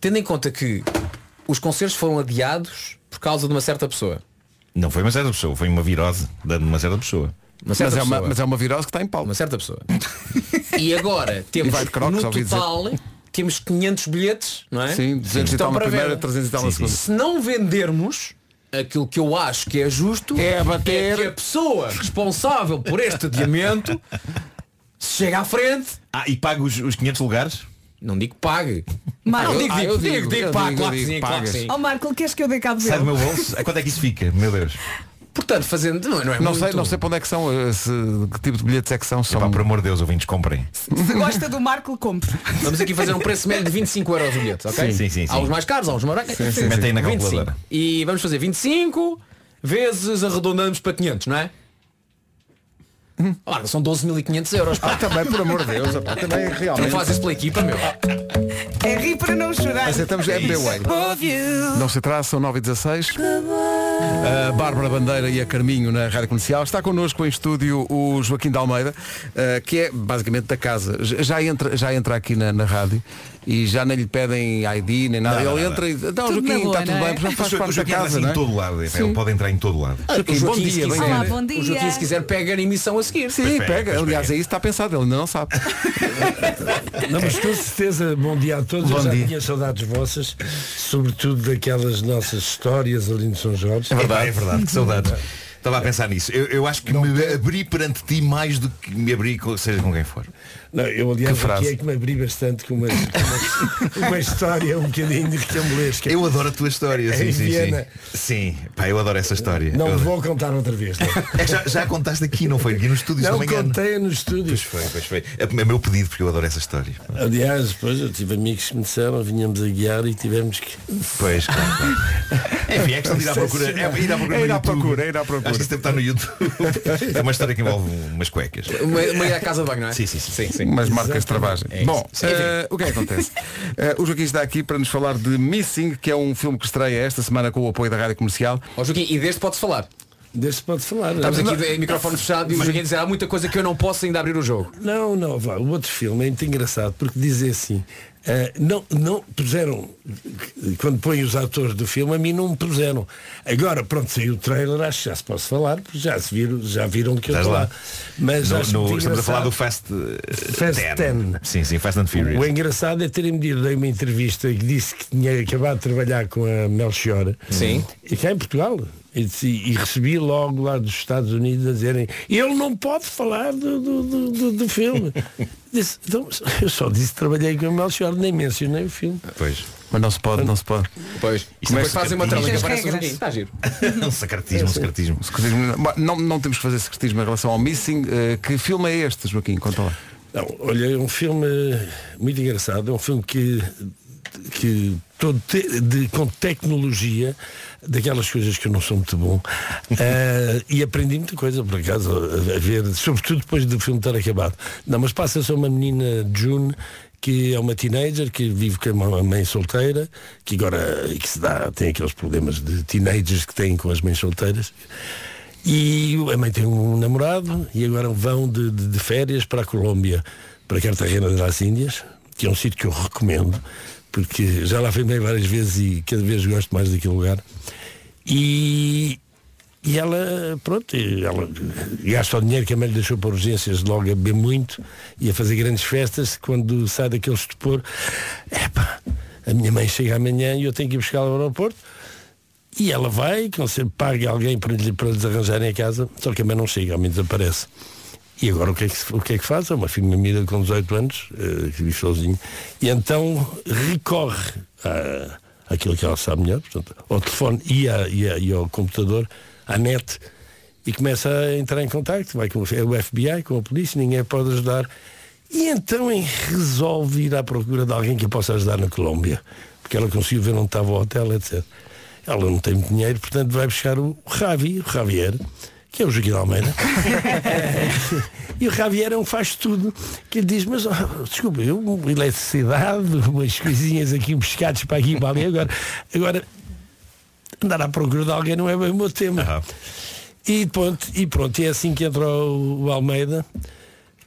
Tendo em conta que os concertos foram adiados por causa de uma certa pessoa. Não foi uma certa pessoa, foi uma virose de uma certa pessoa. Uma certa Mas é, uma, pessoa. mas é uma virose que está em palco. Uma certa pessoa. e agora temos vai de crocs, no total temos 500 bilhetes, não é? Sim, 200 e Estão tal na para primeira, venda. 300 e tal na segunda. Se não vendermos aquilo que eu acho que é justo É bater. que a pessoa responsável por este adiamento se chega à frente Ah, e paga os, os 500 lugares? não digo pague Marco, não digo, Ah, digo, eu digo, digo, digo, eu pague, digo, claro que digo, sim, claro que pagas. sim. Ó Marco, queres que eu dê cabo Sai do dele? meu bolso? A quanto é que isso fica? Meu Deus. Portanto fazendo não, é- não é Não muito. sei, não sei para onde é que são, eh, se, que tipo de bilhetes é que são. são... Epá, por amor de Deus, ouvintes, comprem. Se gosta do Marco, compre. Vamos aqui fazer um preço médio de 25 euros o bilhete, ok? Sim, sim, sim, Há sim. uns mais caros, há uns mais baratos. sim. Mete aí na 25. calculadora. E vamos fazer 25 vezes arredondamos para 500, não é? Ora, são 12.500 euros. Pá. Ah, também, por amor de Deus, opá, também Não realmente. faz isso pela equipa, meu. É rir para não chorar. Aceitamos MBWay. Não se atrasa, são 9 e 16 A Bárbara Bandeira e a Carminho na Rádio Comercial. Está connosco em estúdio o Joaquim de Almeida, eh, que é basicamente da casa. Já entra, já entra aqui na, na rádio e já nem lhe pedem ID nem nada. Não, Ele não, entra e. Não, Tudo Joaquim, boa, está tudo não é? bem, porque faz Joaquim parte da Joaquim casa, assim não em é? todo lado. Sim. Ele pode entrar em todo lado. Joaquim, O bom Joaquim, dia, se bem quiser, Olá, bom dia. O Joaquim, se quiser, pega na emissão a seguir. Sim, Pois pega. pega, pois Aliás, pega. aí está pensado, ele ainda não sabe. Não, mas com certeza, bom dia a todos. Bom Eu já dia. tinha saudades vossas, sobretudo daquelas nossas histórias ali no São Jorge. É verdade, é verdade, que saudades. Estava a pensar nisso. Eu, eu acho que me abri perante ti mais do que me abri, seja com quem for. Não, eu aliás Que frase. aqui é que me abri bastante com uma, com uma, uma história um bocadinho de recambulesca. Eu adoro a tua história. Sim, sim, Viena. sim. Sim, pá, eu adoro essa história. Não vou contar outra vez. Não, É que já, já contaste aqui, não foi? Aqui no estúdio, não não me engano. contei no estúdio. Pois foi, pois foi. É é meu pedido, porque eu adoro essa história. Aliás, depois eu tive amigos que me disseram, vinhamos a guiar e tivemos que. Pois, claro. Enfim, é questão de ir à procura. É ir à procura. É ir à procura, é ir à procura. Acho que isso deve estar no YouTube. é uma história que envolve umas cuecas. Uma, uma ida à casa de banho, não é? Sim, sim, sim. Umas marcas de travagem. É. Bom, Sim, eh, o que é que acontece? Eh, o Joaquim está aqui para nos falar de Missing, que é um filme que estreia esta semana com o apoio da Rádio Comercial. Ó Joaquim, e deste pode-se falar. Deste pode falar. Estamos não, aqui de microfone fechado e o Joaquim dizer há muita coisa que eu não posso ainda abrir o jogo. Não, não, vá. O outro filme é muito engraçado porque dizem assim. Eh, não, não puseram quando põem os atores do filme a mim não me puseram agora pronto saiu o trailer acho que já se posso falar porque já se viram já viram que eu estou lá. lá mas No- acho no- estamos a falar do. Fast, eh, Fast 10. 10. Sim, sim, Fast and Furious. O engraçado é terem-me dito, dei uma entrevista que disse que tinha acabado de trabalhar com a Melchior. Sim. E cá em Portugal. E, disse- e recebi logo lá dos Estados Unidos a dizerem ele não pode falar do, do, do, do- do filme. disse, então, eu só disse que trabalhei com a Melchior, nem mencionei o filme. Pois. Mas não se pode, não se pode. Pois. E Isso é depois fazem uma secretismo. trama que aparece o regras. Joaquim. Está giro. um secretismo, um secretismo. Secretismo- Não, não temos que fazer secretismo em relação ao Missing. Eh, que filme é este, Joaquim? Conta lá. Não, olha, é um filme muito engraçado, é um filme que, que todo te- de, com tecnologia, daquelas coisas que eu não sou muito bom, eh, e aprendi muita coisa, por acaso, a, a ver, sobretudo depois do filme ter acabado. Não, mas passa-se a uma menina June que é uma teenager que vive com uma mãe solteira, que agora que se dá, tem aqueles problemas de teenagers que têm com as mães solteiras. E a mãe tem um namorado e agora vão de, de- de férias para a Colômbia, para Cartagena das Índias, que é um sítio que eu recomendo, porque já lá fui bem várias vezes e cada vez gosto mais daquele lugar. E, e ela, pronto, ela gasta o dinheiro que a mãe lhe deixou para urgências logo a beber muito e a fazer grandes festas, quando sai daquele estupor, epá, a minha mãe chega amanhã e eu tenho que ir buscá-la ao aeroporto. E ela vai, que não sempre paga alguém para, lhe, para lhes arranjarem a casa, só que a mãe não chega, a mãe desaparece. E agora o que é que, o que, é que faz? É uma filha mira com 18 anos, eh, que vive sozinho, e então recorre a, àquilo que ela sabe melhor, portanto, ao telefone e, à- e, à- e ao computador, à net, e começa a entrar em contacto, vai com é o FBI, com a polícia, ninguém pode ajudar. E então resolve ir à procura de alguém que a possa ajudar na Colômbia, porque ela conseguiu ver onde estava o hotel, etc. Ela não tem dinheiro, portanto vai buscar o Javi, o Javier, que é o Joaquim Almeida. e o Javier é um faz tudo, que lhe diz, mas oh, desculpa, eu eletricidade, umas coisinhas aqui, pescados para aqui e para ali, agora, agora andar à procura de alguém não é bem o meu tema. E pronto, e pronto, é assim que entra o, o Almeida,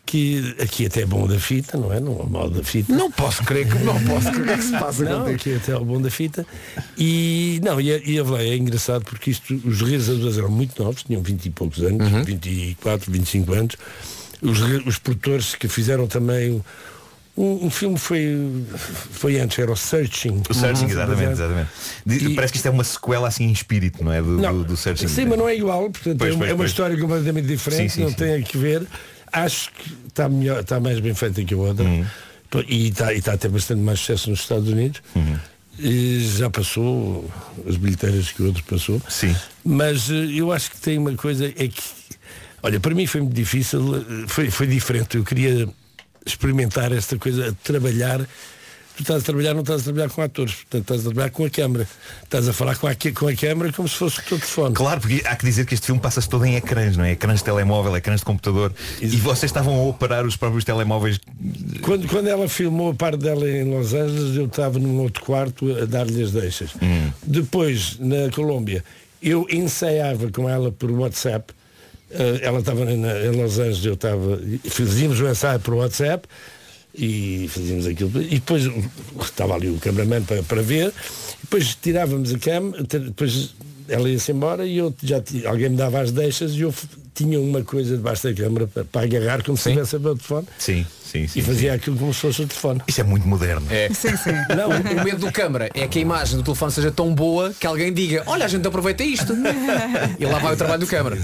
que aqui até é bom da fita, não é? Não é mal da fita. Não posso crer que não posso crer que é se passa Não, contigo. aqui até é o bom da fita. E não, e, e Velha é engraçado porque isto, os realizadores eram muito novos, tinham 20 e poucos anos, Uhum. 24, 25 anos. Os, os produtores que fizeram também um, um filme foi, foi antes, era o Searching. O Searching, Uhum. exatamente, exatamente. De- E- Parece que isto é uma sequela assim em espírito, não é? Do, Não, do, do Searching. Sim, mas não é igual, portanto Pois, é, uma- pois, é uma pois. história completamente diferente, Sim, sim, não sim. tem a que ver. Acho que está melhor, está mais bem feita que a outra. Uhum. E está, e está a ter bastante mais sucesso nos Estados Unidos. Uhum. E já passou as bilheteiras que o outro passou. Sim. Mas eh, eu acho que tem uma coisa, é que, olha, para mim foi muito difícil, eh, foi, foi diferente. Eu queria experimentar esta coisa, trabalhar. Tu estás a trabalhar, não estás a trabalhar com atores, portanto estás a trabalhar com a câmara. Estás a falar com a, com a câmara como se fosse o teu telefone. Claro, porque há que dizer que este filme passa-se todo em ecrãs, não é? Ecrãs de telemóvel, ecrãs de computador. E vocês estavam a operar os próprios telemóveis. Quando, quando ela filmou a parte dela em Los Angeles, eu estava num outro quarto a dar-lhe as deixas. Depois, na Colômbia, eu ensaiava com ela por WhatsApp. Eh, ela estava em Los Angeles, eu estava. Fazíamos o ensaio por WhatsApp e fazíamos aquilo. E depois estava ali o cameraman para, para ver. Depois tirávamos a cama, depois ela ia-se embora e eu já alguém me dava as deixas e eu tinha uma coisa debaixo da câmara para, para agarrar como se estivesse a ver o telefone. Sim, sim, sim. E fazia sim. aquilo como se fosse o telefone. Isso é muito moderno. É. Sim, sim. Não, o, o medo do câmara é que a imagem do telefone seja tão boa que alguém diga, olha, a gente aproveita isto. e lá vai o trabalho do câmara.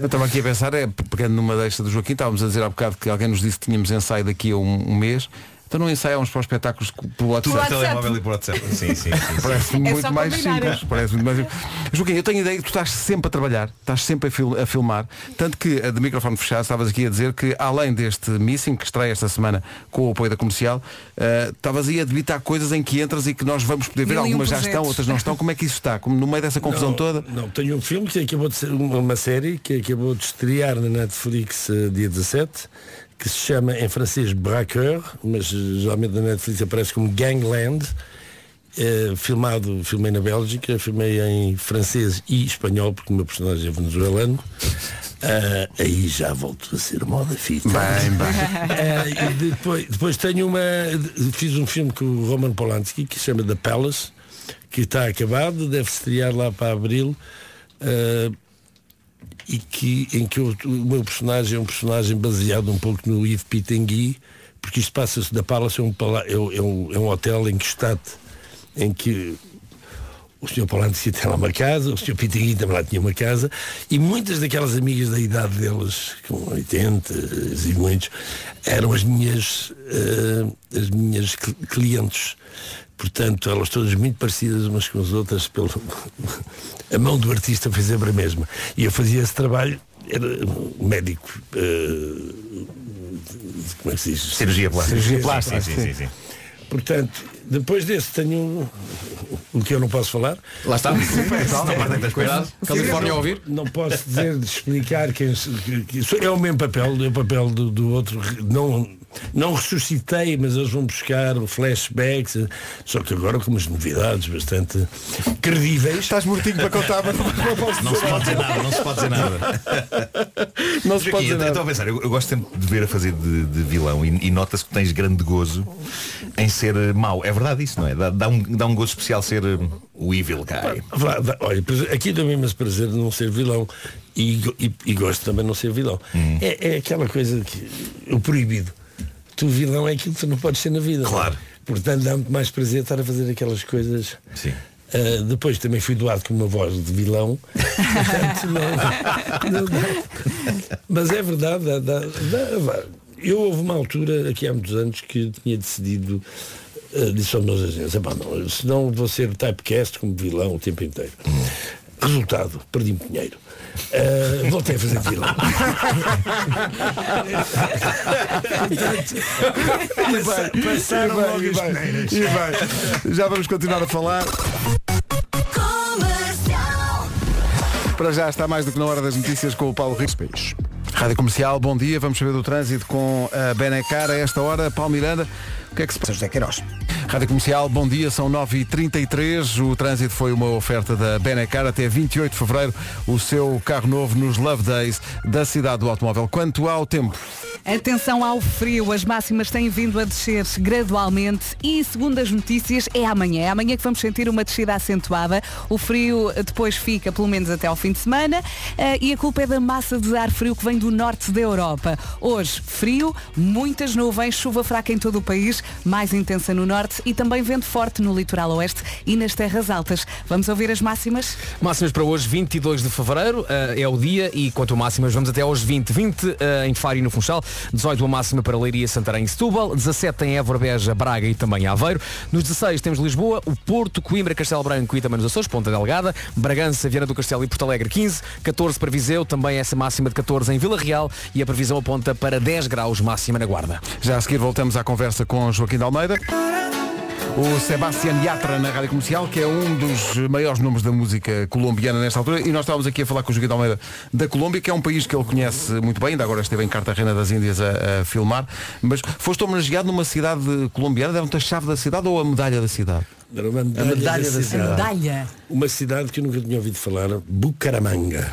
Eu estava aqui a pensar, é, pegando numa deixa do Joaquim, estávamos a dizer há bocado que alguém nos disse que tínhamos ensaio daqui a um, um mês. Então não ensaiamos para os espetáculos pelo WhatsApp. Por telemóvel e por WhatsApp. Sim, sim, sim. sim. Parece É muito mais combinar. simples. Parece muito mais simples. Joaquim, eu tenho a ideia que tu estás sempre a trabalhar, estás sempre a, fil- a filmar, tanto que eh, de microfone fechado estavas aqui a dizer que além deste Missing, que estreia esta semana com o apoio da comercial, eh, estavas aí a debitar coisas em que entras e que nós vamos poder ver, Mil algumas já estão, outras não estão. Como é que isso está? Como no meio dessa confusão não, toda? Não, tenho um filme que acabou de ser uma, uma série que acabou de estrear na Netflix eh, dia 17, que se chama em francês Braqueur, mas geralmente na Netflix aparece como Gangland. Eh, filmado, filmei na Bélgica, filmei em francês e espanhol, porque o meu personagem é venezuelano. Ah, aí já volto a ser moda fita. Bem, bem. E depois, depois tenho uma. Fiz um filme com o Roman Polanski que se chama The Palace, que está acabado, deve estrear lá para abril. eh, e que, em que o, o meu personagem é um personagem baseado um pouco no Yves Pitangui, porque isto passa-se da Palace, é um, é, é um, é um hotel em que está, em que o Sr. Polanski tem lá uma casa, o Sr. Pitangui também lá tinha uma casa, e muitas daquelas amigas da idade deles, com 80 e muitos, eram as minhas, eh, as minhas cl- clientes. Portanto, elas todas muito parecidas umas com as outras, pelo... a mão do artista foi sempre a mesma. E eu fazia esse trabalho, era médico, eh, como é que se diz? Cirurgia plástica. Cirurgia plástica, sim, sim, sim. Portanto, depois desse tenho um- o que eu não posso falar. Lá está. Califórnia a ouvir. Não posso dizer de explicar quem que- que- isso é o mesmo papel, é o papel do, do outro. Não, não ressuscitei, mas eles vão buscar flashbacks, só que agora com umas novidades bastante credíveis. Estás mortinho para contar, mas não posso Não se pode dizer nada, não se pode dizer nada. Não se Joaquim, pode dizer eu nada. estou a pensar, eu, eu gosto sempre de ver a fazer de, de vilão e, e nota-se que tens grande gozo em ser eh, mau. É verdade isso, não é? Dá, dá um, dá um gozo especial ser eh, o evil guy. Olha, aqui dá-me imenso prazer de não ser vilão e, e, e gosto também de não ser vilão. É, é aquela coisa que o proibido. Tu vilão é aquilo que tu não podes ser na vida. não é? Claro. Portanto dá-me mais prazer estar a fazer aquelas coisas. Sim. Ah, depois também fui doado com uma voz de vilão. Portanto, não- não dá. Mas é verdade, dá- dá- dá- eu houve uma altura, aqui há muitos anos, que tinha decidido, uh, disse aos meus agentes, "Epá, não, senão vou ser typecast como vilão o tempo inteiro. Resultado, perdi muito dinheiro. Ah, voltei a fazer vilão. Portanto, passaram logo as peneiras. E bem, já vamos continuar a falar. Para já está mais do que na hora das notícias com o Paulo Rico. País. Rádio Comercial, bom dia. Vamos saber do trânsito com a Benecar a esta hora. Paulo Miranda, o que é que se passa? José Queiroz. Rádio Comercial, bom dia, são 9h33. O trânsito foi uma oferta da Benecar até 28 de fevereiro. O seu carro novo nos Love Days da cidade do automóvel. Quanto ao tempo, Atenção ao frio, as máximas têm vindo a descer gradualmente e, segundo as notícias, é amanhã. É amanhã que vamos sentir uma descida acentuada. O frio depois fica, pelo menos até ao fim de semana, eh, e a culpa é da massa de ar frio que vem do norte da Europa. Hoje, frio, muitas nuvens, chuva fraca em todo o país, mais intensa no norte e também vento forte no litoral oeste e nas terras altas. Vamos ouvir as máximas? Máximas para hoje, 22 de Fevereiro, eh, é o dia e quanto a máximas vamos até aos 20. 20 eh, em Faro e no Funchal, 18 a máxima para Leiria, Santarém e Setúbal, 17 em Évora, Beja, Braga e também Aveiro. Nos 16 temos Lisboa, o Porto, Coimbra, Castelo Branco e também nos Açores, Ponta Delgada, Bragança, Viana do Castelo e Porto Alegre 15, 14 para Viseu, também essa máxima de 14 em Vila Real e a previsão aponta para 10 graus máxima na Guarda. já a seguir voltamos à conversa com Joaquim de Almeida. O Sebastián Yatra na Rádio Comercial, que é um dos maiores nomes da música colombiana nesta altura, e nós estávamos aqui a falar com o Joaquim de Almeida da Colômbia, que é um país que ele conhece muito bem, ainda agora esteve em Cartagena das Índias a, a filmar, mas foste homenageado numa cidade colombiana, deram-te a chave da cidade ou a medalha da cidade? Era uma medalha, medalha da da cidade. Medalha. Uma cidade que eu nunca tinha ouvido falar, Bucaramanga.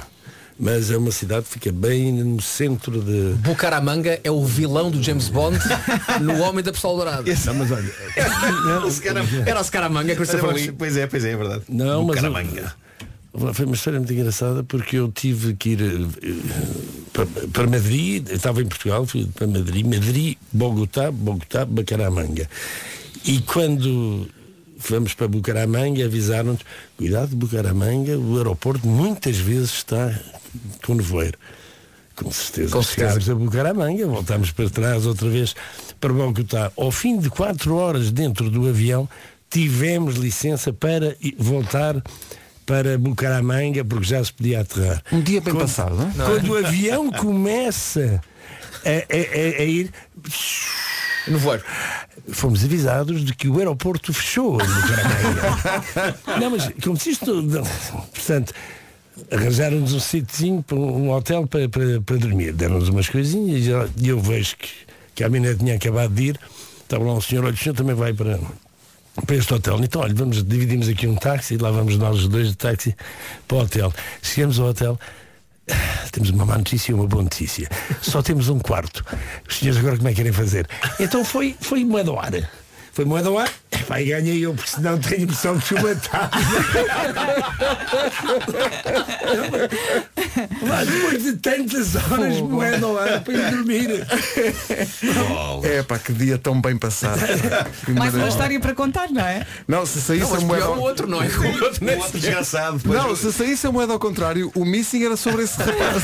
Mas é uma cidade que fica bem no centro de. Bucaramanga é o vilão do James Bond no Homem da Pistola Dourada. Não, mas olha, Era o Scaramanga, Christopher Lee. Pois é, pois é, é verdade. Não, mas Bucaramanga. Foi uma história muito engraçada porque eu tive que ir eh, para, para Madrid, eu estava em Portugal, fui para Madrid, Madrid, Bogotá, Bogotá, Bucaramanga. E quando fomos para Bucaramanga, avisaram-nos, cuidado Bucaramanga, o aeroporto muitas vezes está com nevoeiro. Com certeza. Com certeza. Chegámos a Bucaramanga, voltámos para trás outra vez para Bogotá. Ao fim de quatro horas dentro do avião, tivemos licença para voltar para Bucaramanga, porque já se podia aterrar. Um dia bem Quando- passado, não é? Quando o avião começa a, a- a- a ir, No voeiro. fomos avisados de que o aeroporto fechou não, mas como se isto. Portanto, arranjaram-nos um sítiozinho um hotel para, para, para dormir. Deram-nos umas coisinhas e eu- vejo que, que a menina tinha acabado de ir. Estava lá um senhor, olha, o senhor também vai para, para este hotel. Então, olha, vamos, dividimos aqui um táxi e lá vamos nós os dois de táxi para o hotel. Chegamos ao hotel. Temos uma má notícia e uma boa notícia. Só temos um quarto. Os senhores agora como é que querem fazer? Então foi, foi moeda ao ar. Foi moeda ao ar. E ganhei eu, porque senão tenho a impressão que chuva está. Mas depois de tantas horas moeda ao ar para ir dormir. É pá, que dia tão bem passado. Mais uma história para contar, não é? Não, se saísse Não, a moeda. pior o outro, não é? O outro Um outro desgraçado. Não, se saísse a moeda ao contrário, o missing era sobre esse rapaz.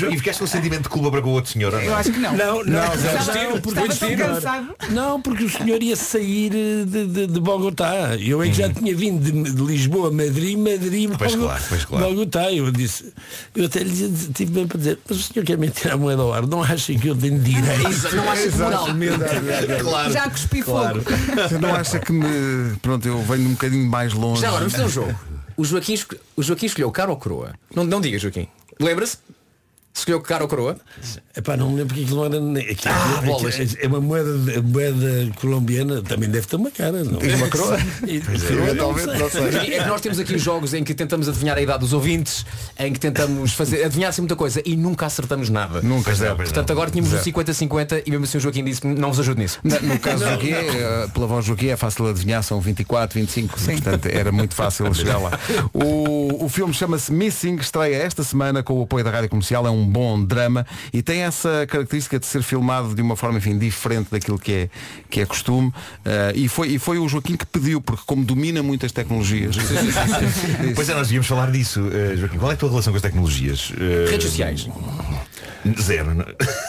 E ficaste com o sentimento de culpa para com o outro senhor. Eu acho que não. Não, não, Estava, não, porque estava o cansado. Não, porque o senhor ia sair eh, de, de, de Bogotá. Eu é que já tinha vindo de, de Lisboa a Madrid, Madrid, Pois Bogo- claro, pois claro. Bogotá. Eu disse, eu até lhe tive bem para dizer, mas o senhor quer me tirar a moeda ao ar, não acha que eu tenho direito? Exato, Não acha que moralmente. Claro. Já cuspi fogo. Você não acha que me. Pronto, eu venho um bocadinho mais longe. Já agora, vamos fazer um jogo. O Joaquim, o Joaquim escolheu cara ou coroa? Não, não diga, Joaquim. Lembra-se? Escolheu cara ou coroa? Epá, não me lembro porque aquilo não era. nem- aquilo- Ah, aquilo- bolas. é uma moeda, moeda colombiana, também deve ter uma cara, não? E uma coroa? E- Pois é, não sei. É que nós temos aqui jogos em que tentamos adivinhar a idade dos ouvintes, em que tentamos fazer adivinhar assim muita coisa e nunca acertamos nada. Nunca, Pois não, zero. pois não. Portanto, agora tínhamos o 50-50 e mesmo assim o Joaquim disse não vos ajude nisso. No caso do Joaquim, eh, pela voz do Joaquim é fácil adivinhar, são 24, 25, portanto era muito fácil chegar lá. O, o filme chama-se Missing, estreia esta semana com o apoio da Rádio Comercial, é um bom drama e tem essa característica de ser filmado de uma forma, enfim, diferente daquilo que é, que é costume. Eh, e, foi, e foi o Joaquim que pediu, porque como domina muitas tecnologias. Pois é, nós devíamos falar disso. Eh, Joaquim, qual é a tua relação com as tecnologias? Eh, Redes sociais. Zero. não-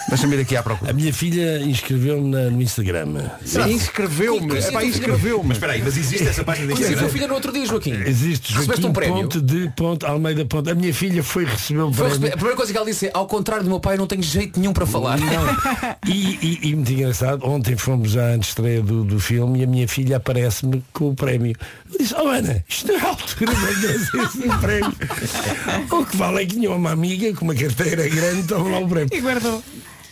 Deixa-me ir aqui à A procura. minha filha inscreveu-me no Instagram. Inscreveu-me. É pá, inscreveu-me. Mas espera aí, mas existe essa página de Conheci a Instagram? filha no outro dia, Joaquim. Existe Recebeste Joaquim um prémio? ponto de ponto Almeida ponto. A minha filha foi receber um Foi prémio. receber- a primeira coisa que ela disse é, ao contrário do meu pai, eu não tenho jeito nenhum para falar. E, e, e muito engraçado, ontem fomos à estreia do, do filme e a minha filha aparece-me com o prémio. Eu disse, oh Ana, isto não é a altura de esse prémio. o que vale é que tinha uma amiga com uma carteira grande, estava lá o prémio. E guardou.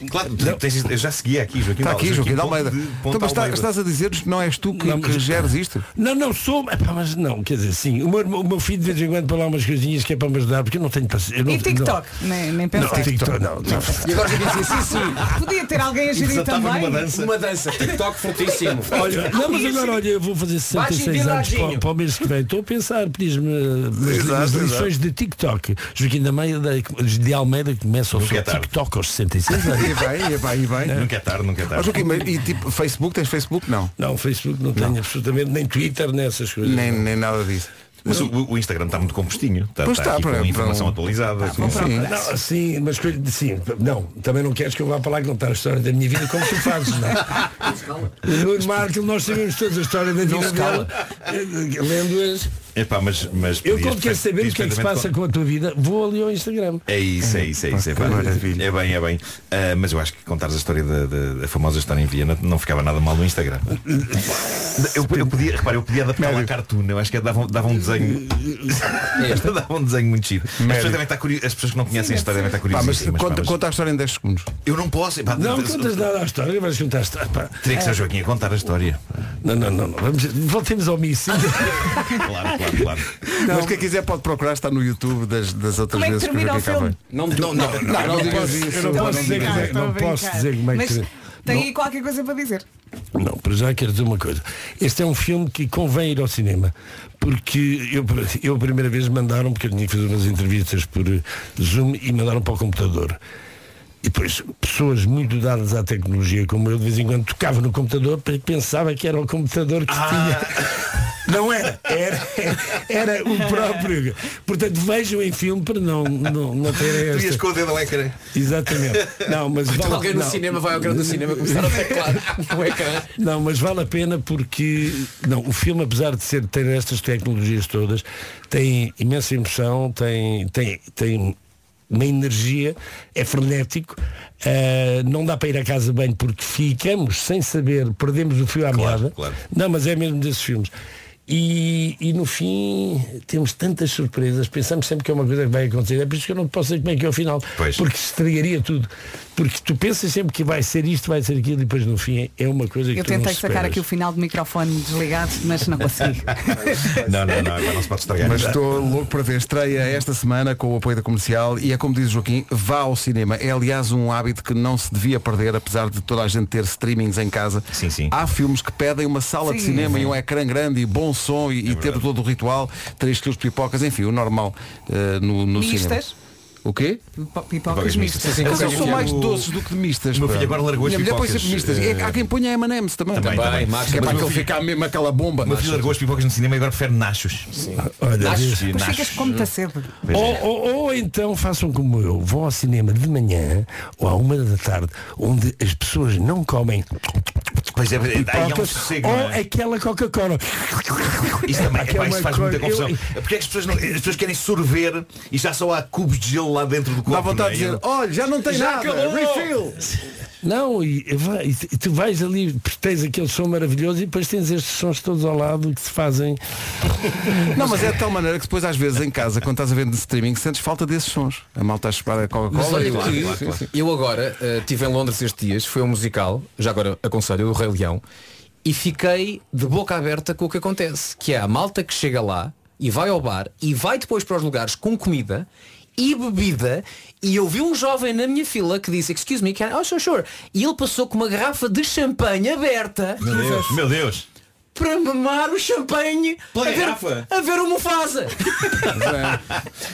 Claro, tu tens- eu já seguia aqui, Joaquim. Está aqui, Joaquim de ponto Almeida. de- Então, mas está- Almeida. estás a dizer-nos que não és tu que, Não, que geres isto? Não, não sou, epá, mas não, quer dizer, sim, o meu, o meu filho de vez em quando põe lá umas coisinhas que é para me ajudar, porque eu não tenho paciência. eu não- E TikTok? Nem, nem Não, pensar. não, TikTok, não, não. E agora Joaquim sim, sim, Podia ter alguém a gerir também. numa dança. uma dança, TikTok fortíssimo. Olha, não, mas agora olha, eu vou fazer 66 anos para, para o mês que vem. Estou a pensar, pedias-me exato. lições de TikTok. Joaquim da Almeida, de Almeida começa o seu é tarde. TikTok aos 66 anos. E bem, e bem, e bem. Nunca é tarde, nunca é Ó, tarde. Joaquim, mas, e tipo, Facebook, tens Facebook? Não. Não, Facebook não tenho absolutamente, nem Twitter, nem essas coisas. Nem, nem nada disso. Mas o, o Instagram está muito compostinho. Está, Pois está está, aqui para- com para informação um- atualizada. Sim. Não, sim, mas sim, não, também não queres que eu vá para lá contar a história da minha vida como tu fazes, não. é? O Nuno Marco, nós sabemos toda a história da vida dela, eh, lendo-as. Epá, mas, mas Eu quando quero saber o que é que se passa com a tua vida, vou ali ao Instagram. É isso, é isso, é isso. É, pá. maravilha. é bem, é bem. Ah, mas eu acho que contares a história da, da- da famosa história em Viena não ficava nada mal no Instagram. Eu, eu podia, repara, eu podia adaptar lá a cartoon, eu acho que dava, um- dava um desenho. dava um desenho muito chido. As pessoas, devem estar curi- as pessoas que não conhecem a história devem estar Pá, mas curiosas. conta, conta a história em 10 segundos. Eu não posso. Pá, Não contas nada à história, vais contar a história. pá. Teria que ser o Joaquim a contar a história. Não, não, não. Vamos, voltemos ao míssil. Claro, claro, claro. Mas quem quiser pode procurar, está no YouTube das, das outras Como é que vezes que o filme? vem. Não, não, não, Não, não digas posso- isso. eu não posso dizer não posso dizer como é que Mas tem não. aí qualquer coisa para dizer. Não, para já quero dizer uma coisa. Este é um filme que convém ir ao cinema. Porque eu, eu a primeira vez mandaram, porque eu tinha que fazer umas entrevistas por Zoom e mandaram para o computador. E depois, pessoas muito dadas à tecnologia como eu, de vez em quando tocava no computador porque pensava que era o computador que tinha. Não era, era, era o próprio. Portanto, vejam em filme para não, não, não ter Tu ias esta. com o dedo ao ecrã. Exatamente. Não, mas Então vale, alguém no não. cinema vai ao grande do cinema começar a teclar no ecrã. Não, mas vale a pena porque não, o filme, apesar de ser ter estas tecnologias todas, tem imensa emoção, tem, tem, tem uma energia, é frenético, ah, não dá para ir à casa bem porque ficamos sem saber, perdemos o fio à Claro, meada. claro. Não, mas é mesmo desses filmes. E, e no fim temos tantas surpresas, pensamos sempre que é uma coisa que vai acontecer. É por isso que eu não te posso dizer como é que é o final. Pois. Porque estragaria tudo. Porque tu pensas sempre que vai ser isto, vai ser aquilo, e depois no fim é uma coisa que Eu tu não tentei sacar esperas. aqui o final do microfone desligado, mas não consegui. Não, não, não, agora não se pode estragar. Mas estou louco para ver estreia esta semana com o apoio da comercial e é como diz o Joaquim, vá ao cinema. É aliás um hábito que não se devia perder, apesar de toda a gente ter streamings em casa. Sim, sim. Há filmes que pedem uma sala de Sim. cinema e um ecrã grande e bom som e, e ter todo o ritual, 3 quilos de pipocas, enfim, o normal eh, no, no cinema. O quê? Pipo- Pipocas mistas. mistas. Sim, Mas eu sou mais doces do que de mistas. o meu pá. filho agora largou as Minha mulher põe pipocas, sempre mistas. E Há quem ponha M&M's também. Também, também. Max, Que é mas para o aquele filho- ficar mesmo aquela bomba. O meu filho largou as pipocas no cinema e agora prefere nachos. Olha, Nachos vês? e Depois nachos. ficas com muita sede. Pois é. Ou, ou- ou então façam como eu, vão ao cinema de manhã ou à uma da tarde, onde as pessoas não comem Pois é, aí há um pipocas, sossego. ou não é? aquela Coca-Cola. Isso também, Aquela epá, isso faz muita confusão. eu- Porque é que as pessoas, não, as pessoas querem sorver e já só há cubos de gelo lá dentro do copo. Dá vontade de não é? dizer, olha, já não tem Já nada, acabou. refill. Não, e, vai- e tu- e tu vais ali, tens aquele som maravilhoso e depois tens estes sons todos ao lado que se fazem. Não, mas é de tal maneira que depois às vezes em casa, quando estás a ver de streaming, sentes falta desses sons. A malta a chupar a Coca-Cola. olha e- claro, claro. eu agora eh, estive em Londres estes dias, foi um musical, já agora aconselho, do Rei Leão, e fiquei de boca aberta com o que acontece, que é a malta que chega lá e vai ao bar e vai depois para os lugares com comida e bebida e eu vi um jovem na minha fila que disse, excuse me, can... oh, sure, sure. E ele passou com uma garrafa de champanhe aberta Meu Deus, meu Deus. Para mamar o champanhe a ver, a ver o Mufasa.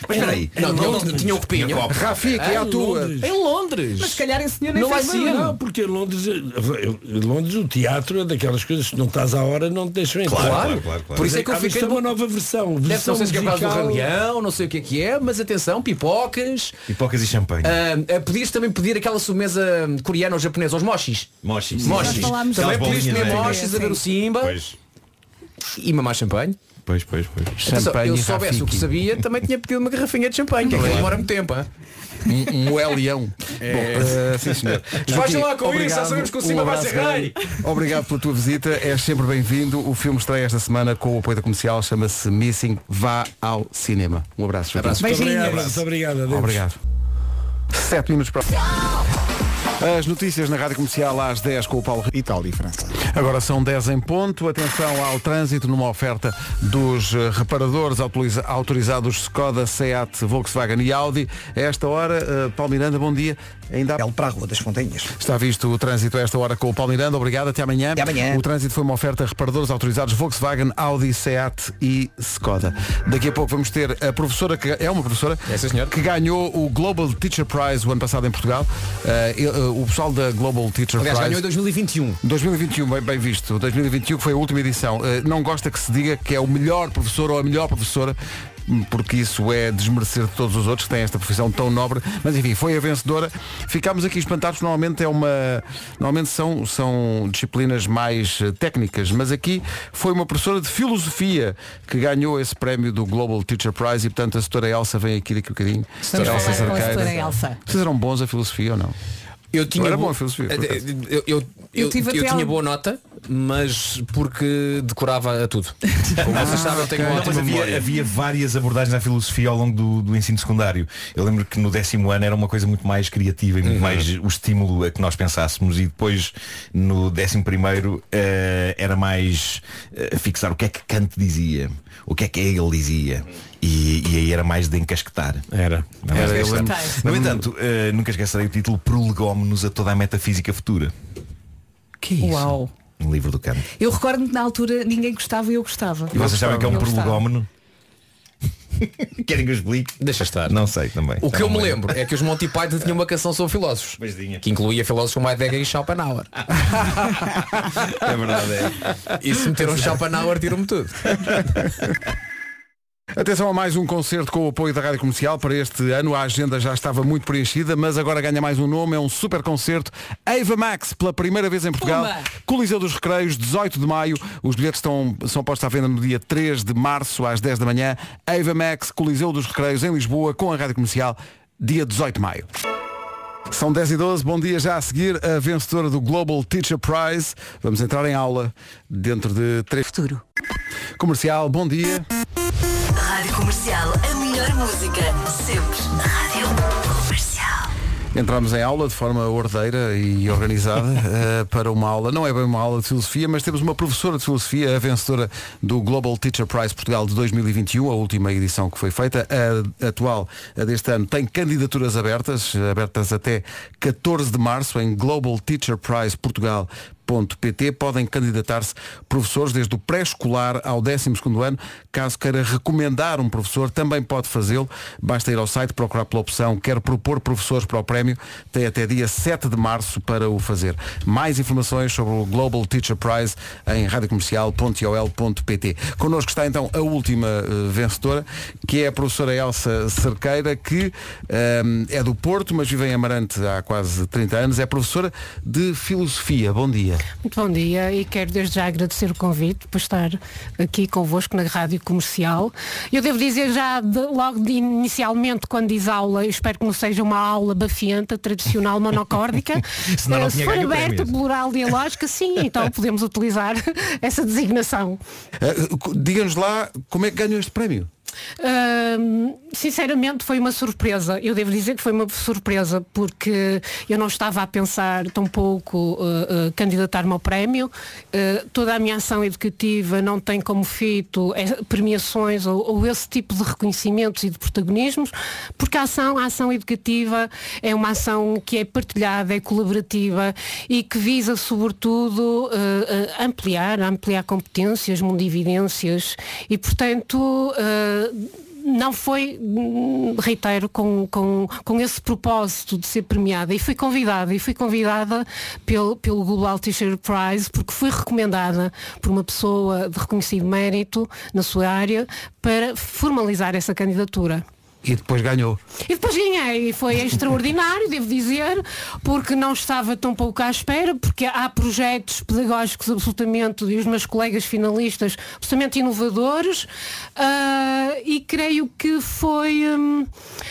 Mas espera aí. Não, tinha, um- tinha um copinho. Rafi, que é a Em tua. Londres. Em Londres. Mas se calhar senhor nem Não fez vai ser. Não, porque em Londres, em Londres o teatro é daquelas coisas que não estás à hora não te deixam entrar. Claro, claro, claro, claro. Por isso é que eu fiquei uma nova versão. Deve versão não sei se é do musical. Rei Leão, não sei o que é que é, mas atenção, pipocas. Pipocas e champanhe. Ah, podias também pedir aquela sobremesa coreana ou japonesa, os mochis. Mochis. Mochis. Também podias comer não é? mochis a ver o Simba Pois, e mamar champanhe. pois, pois. pois. Atenção, Champanhe eu soubesse o que sabia, também tinha pedido uma garrafinha de champanhe, que é que demora muito tempo. hein? Um, um Moelião. Bom, eh, sim senhor. Vejam lá com Obrigado, isso, já sabemos que o Simba vai abraço ser rei. Obrigado pela tua visita, és sempre bem-vindo. O filme estreia esta semana com o apoio da comercial, chama-se Missing. Vá ao cinema. Um abraço. Abraço. Muito Beijinhos. obrigado, muito obrigado. adeus. Obrigado. Sete minutos para. As notícias na Rádio Comercial às 10 com o Paulo. Itália e França. Agora são 10 em ponto. Atenção ao trânsito numa oferta dos eh, reparadores autoriza- autorizados Skoda, Seat, Volkswagen e Audi. A esta hora, eh, Paulo Miranda, bom dia. Ainda há- Ele para a Rua das Fontanhas. Está visto o trânsito a esta hora com o Paulo Miranda. Obrigado, até amanhã. Até amanhã. O trânsito foi uma oferta a reparadores autorizados Volkswagen, Audi, Seat e Skoda. Daqui a pouco vamos ter a professora, que é uma professora, É, sim, senhor. que ganhou o Global Teacher Prize o ano passado em Portugal. Ele- eh, o pessoal da Global Teacher Aliás, Prize... ganhou em 2021. 2021, bem, bem visto. 2021 que foi a última edição. Eh, não gosta que se diga que é o melhor professor ou a melhor professora, porque isso é desmerecer de todos os outros que têm esta profissão tão nobre. Mas enfim, foi a vencedora. Ficámos aqui espantados. Normalmente é uma. Normalmente são, são disciplinas mais eh, técnicas, mas aqui foi uma professora de filosofia que ganhou esse prémio do Global Teacher Prize e portanto a doutora Elsa vem aqui daqui a bocadinho. Elsa falar com a Elsa. Vocês eram bons a filosofia ou não? Eu tinha, era bo- bom filosofia, acaso. eu, eu, eu, Eu tinha boa nota, mas porque decorava tudo. Como vocês sabem, eu tenho uma ótima havia, memória. havia várias abordagens à filosofia ao longo do, do ensino secundário. Eu lembro que no décimo ano era uma coisa muito mais criativa e muito mais o estímulo a que nós pensássemos e depois no décimo primeiro eh, era mais eh, fixar o que é que Kant dizia, o que é que Hegel dizia. E, e aí era mais de encasquetar. Era. Era, eu lembro- No entanto, eh, nunca esquecerei o título Prolegómenos a toda a metafísica futura. Que é isso? Uau. No livro do Kant. Eu recordo-me que na altura ninguém gostava e eu gostava. E vocês sabem que é um prolegómeno? Querem que eu explique? Deixa estar. Não sei também. O que eu não me lembro é que os Monty Python tinham uma canção sobre filósofos. Que incluía filósofos como Heidegger e Schopenhauer. É verdade, é. E se meteram Schopenhauer, tiram-me tudo. Atenção a mais um concerto com o apoio da Rádio Comercial para este ano. A agenda já estava muito preenchida, mas agora ganha mais um nome. É um super concerto. Ava Max, pela primeira vez em Portugal. Pumba! Coliseu dos Recreios, 18 de maio. Os bilhetes estão, são postos à venda no dia 3 de março, às 10 da manhã. Ava Max, Coliseu dos Recreios, em Lisboa, com a Rádio Comercial, dia 18 de maio. São 10 e 12, bom dia já a seguir a vencedora do Global Teacher Prize. Vamos entrar em aula dentro de três... Futuro. Comercial, bom dia. Rádio Comercial, a melhor música, sempre. Rádio Comercial. Entramos em aula de forma ordeira e organizada eh, para uma aula, não é bem uma aula de filosofia, mas temos uma professora de filosofia, a vencedora do Global Teacher Prize Portugal de 2021, a última edição que foi feita. A atual, a deste ano, tem candidaturas abertas, abertas até 14 de março em Global Teacher Prize Portugal pt podem candidatar-se professores desde o pré-escolar ao 12º ano. Caso queira recomendar um professor, também pode fazê-lo. Basta ir ao site, procurar pela opção Quero propor professores para o prémio. Tem até dia 7 de março para o fazer. Mais informações sobre o Global Teacher Prize em radiocomercial.ol.pt Connosco está então a última eh, vencedora, que é a professora Elsa Cerqueira, que eh, é do Porto, mas vive em Amarante há quase 30 anos. É professora de Filosofia. Bom dia. Muito bom dia e quero desde já agradecer o convite por estar aqui convosco na Rádio Comercial. Eu devo dizer já de- logo de inicialmente quando diz aula, espero que não seja uma aula bafienta, tradicional, monocórdica. Senão Eh, Se for aberta, plural, dialógica, sim, então podemos utilizar essa designação. Uh, Diga-nos lá como é que ganhou este prémio. Hum, sinceramente foi uma surpresa. Eu devo dizer que foi uma surpresa porque eu não estava a pensar tão pouco uh, uh, candidatar-me ao prémio. Uh, toda a minha ação educativa não tem como fito eh, premiações ou, ou esse tipo de reconhecimentos e de protagonismos, porque a ação, a ação educativa é uma ação que é partilhada, é colaborativa e que visa sobretudo uh, uh, ampliar, ampliar competências, mundividências e portanto uh, não foi, hum, reitero, com, com, com esse propósito de ser premiada e fui convidada, e fui convidada pelo, pelo Global Teacher Prize porque fui recomendada por uma pessoa de reconhecido mérito na sua área para formalizar essa candidatura. E depois ganhou. E depois ganhei, e foi extraordinário, devo dizer, porque não estava tão pouco à espera, porque há projetos pedagógicos absolutamente, e os meus colegas finalistas, absolutamente inovadores, ah, e creio que foi, hum,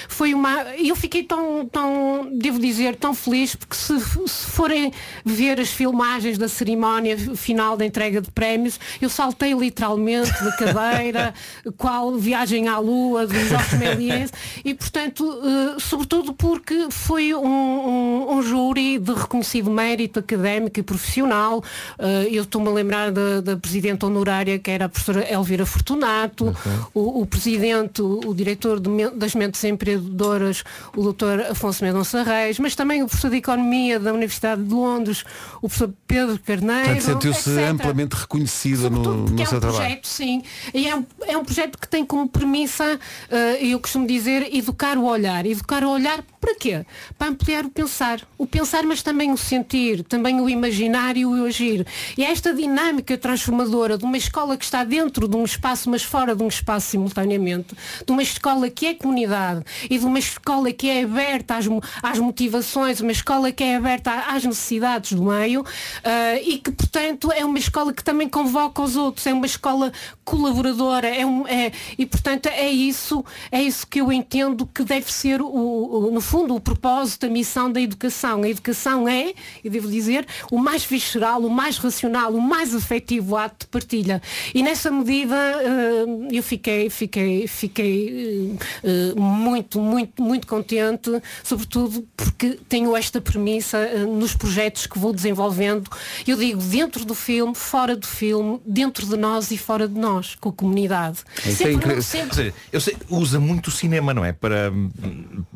foi uma. Eu fiquei tão, tão, devo dizer, tão feliz, porque se, se forem ver as filmagens da cerimónia final da entrega de prémios, eu saltei literalmente da cadeira, qual viagem à lua de Jorge Méliès, e portanto, eh, sobretudo porque foi um, um, um júri de reconhecido mérito académico e profissional. Eh, eu estou-me a lembrar da, da presidente honorária, que era a professora Elvira Fortunato, o, o presidente, o, o diretor de das mentes empreendedoras, o doutor Afonso Mendonça Reis, mas também o professor de Economia da Universidade de Londres, o professor Pedro Carneiro. Sentiu-se amplamente reconhecida no, Sobretudo porque no é seu um trabalho. projeto, sim. E é um, é um projeto que tem como premissa, eh, eu costumo dizer, educar o olhar. Educar o olhar para quê? Para ampliar o pensar. O pensar, mas também o sentir, também o imaginar e o agir. E é esta dinâmica transformadora de uma escola que está dentro de um espaço, mas fora de um espaço simultaneamente, de uma escola que é comunidade e de uma escola que é aberta às, às motivações, uma escola que é aberta às necessidades do meio eh, e que, portanto, é uma escola que também convoca os outros, é uma escola colaboradora, é um, é, e portanto é isso, é isso que eu entendo que deve ser o, o- no fundo o propósito, a missão da educação. A educação é, eu devo dizer, o mais visceral, o mais racional, o mais afetivo ato de partilha. E nessa medida eh, eu fiquei, fiquei, fiquei eh, eh, muito, muito, muito contente, sobretudo porque tenho esta premissa nos projetos que vou desenvolvendo. Eu digo dentro do filme, fora do filme, dentro de nós e fora de nós, com a comunidade. É Sempre- sempre- eu sei, usa muito o cinema, não é? Para,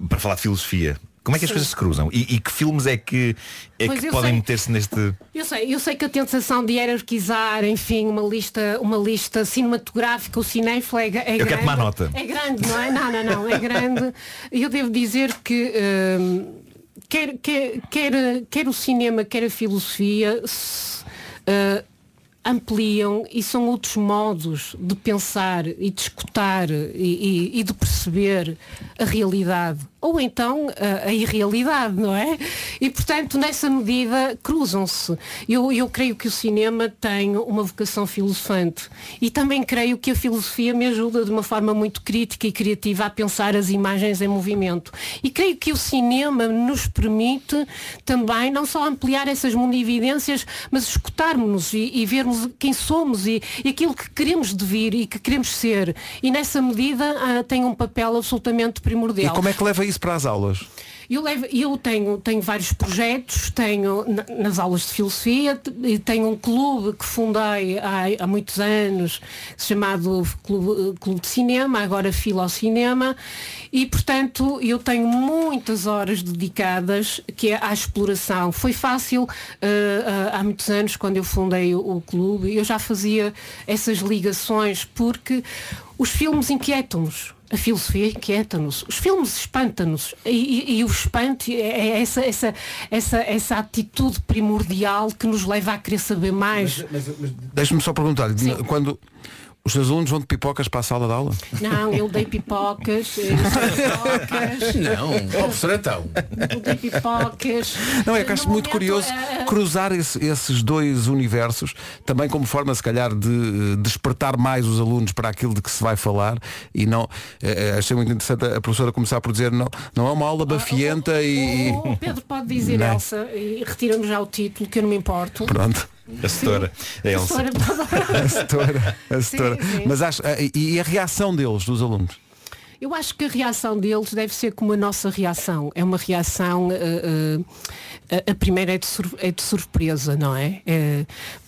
para falar de filosofia. Como é que as Sim. coisas se cruzam? E, e que filmes é que, é Pois que podem meter-se neste. Eu sei, eu sei que a tentação de hierarquizar, enfim, uma lista, uma lista cinematográfica, o cinéfilo é, é Eu quero grande. tomar nota. É grande, não é? Não, não, não, é grande. Eu devo dizer que hum, quer, quer, quer, quer o cinema, quer a filosofia se, uh, ampliam e são outros modos de pensar e de escutar e, e- e de perceber a realidade ou então a, a irrealidade, não é? E portanto nessa medida cruzam-se. Eu, eu creio que o cinema tem uma vocação filosofante e também creio que a filosofia me ajuda de uma forma muito crítica e criativa a pensar as imagens em movimento. E creio que o cinema nos permite também não só ampliar essas munividências, mas escutarmos-nos e, e vermos quem somos e, e aquilo que queremos de vir e que queremos ser. E nessa medida ah, tem um papel absolutamente E primordial. como é que leva isso para as aulas? Eu, levo- eu tenho, tenho vários projetos, tenho na- nas aulas de filosofia, tenho um clube que fundei há, há muitos anos, chamado Clube, Clube de Cinema, agora Filo ao Cinema, e portanto eu tenho muitas horas dedicadas que é à exploração. Foi fácil há há muitos anos, quando eu fundei o, o clube, eu já fazia essas ligações porque os filmes inquietam-nos. A filosofia inquieta-nos, os filmes espantam-nos e, e- e o espanto é é essa, essa, essa, essa atitude primordial que nos leva a querer saber mais. Deixe-me só perguntar, quando os seus alunos vão de pipocas para a sala de aula? Não, eu dei pipocas, eu dei pipocas. Não, ó, professor, então. Eu dei pipocas. Não, é que acho muito curioso eh, cruzar esse- esses dois universos, também como forma, se calhar, de eh, despertar mais os alunos para aquilo de que se vai falar e não. eh, eh, achei muito interessante a professora começar por dizer não, não é uma aula bafienta e. O Pedro pode dizer Não. é? Elsa e retira-me já o título, que eu não me importo. Pronto. A setora. A Elsa. Senhora, pode- A setora, a setora. Mas acho, eh, e a reação deles, dos alunos? Eu acho que a reação deles deve ser como a nossa reação. É uma reação. eh, eh, a- a primeira é de, é de surpresa, não é?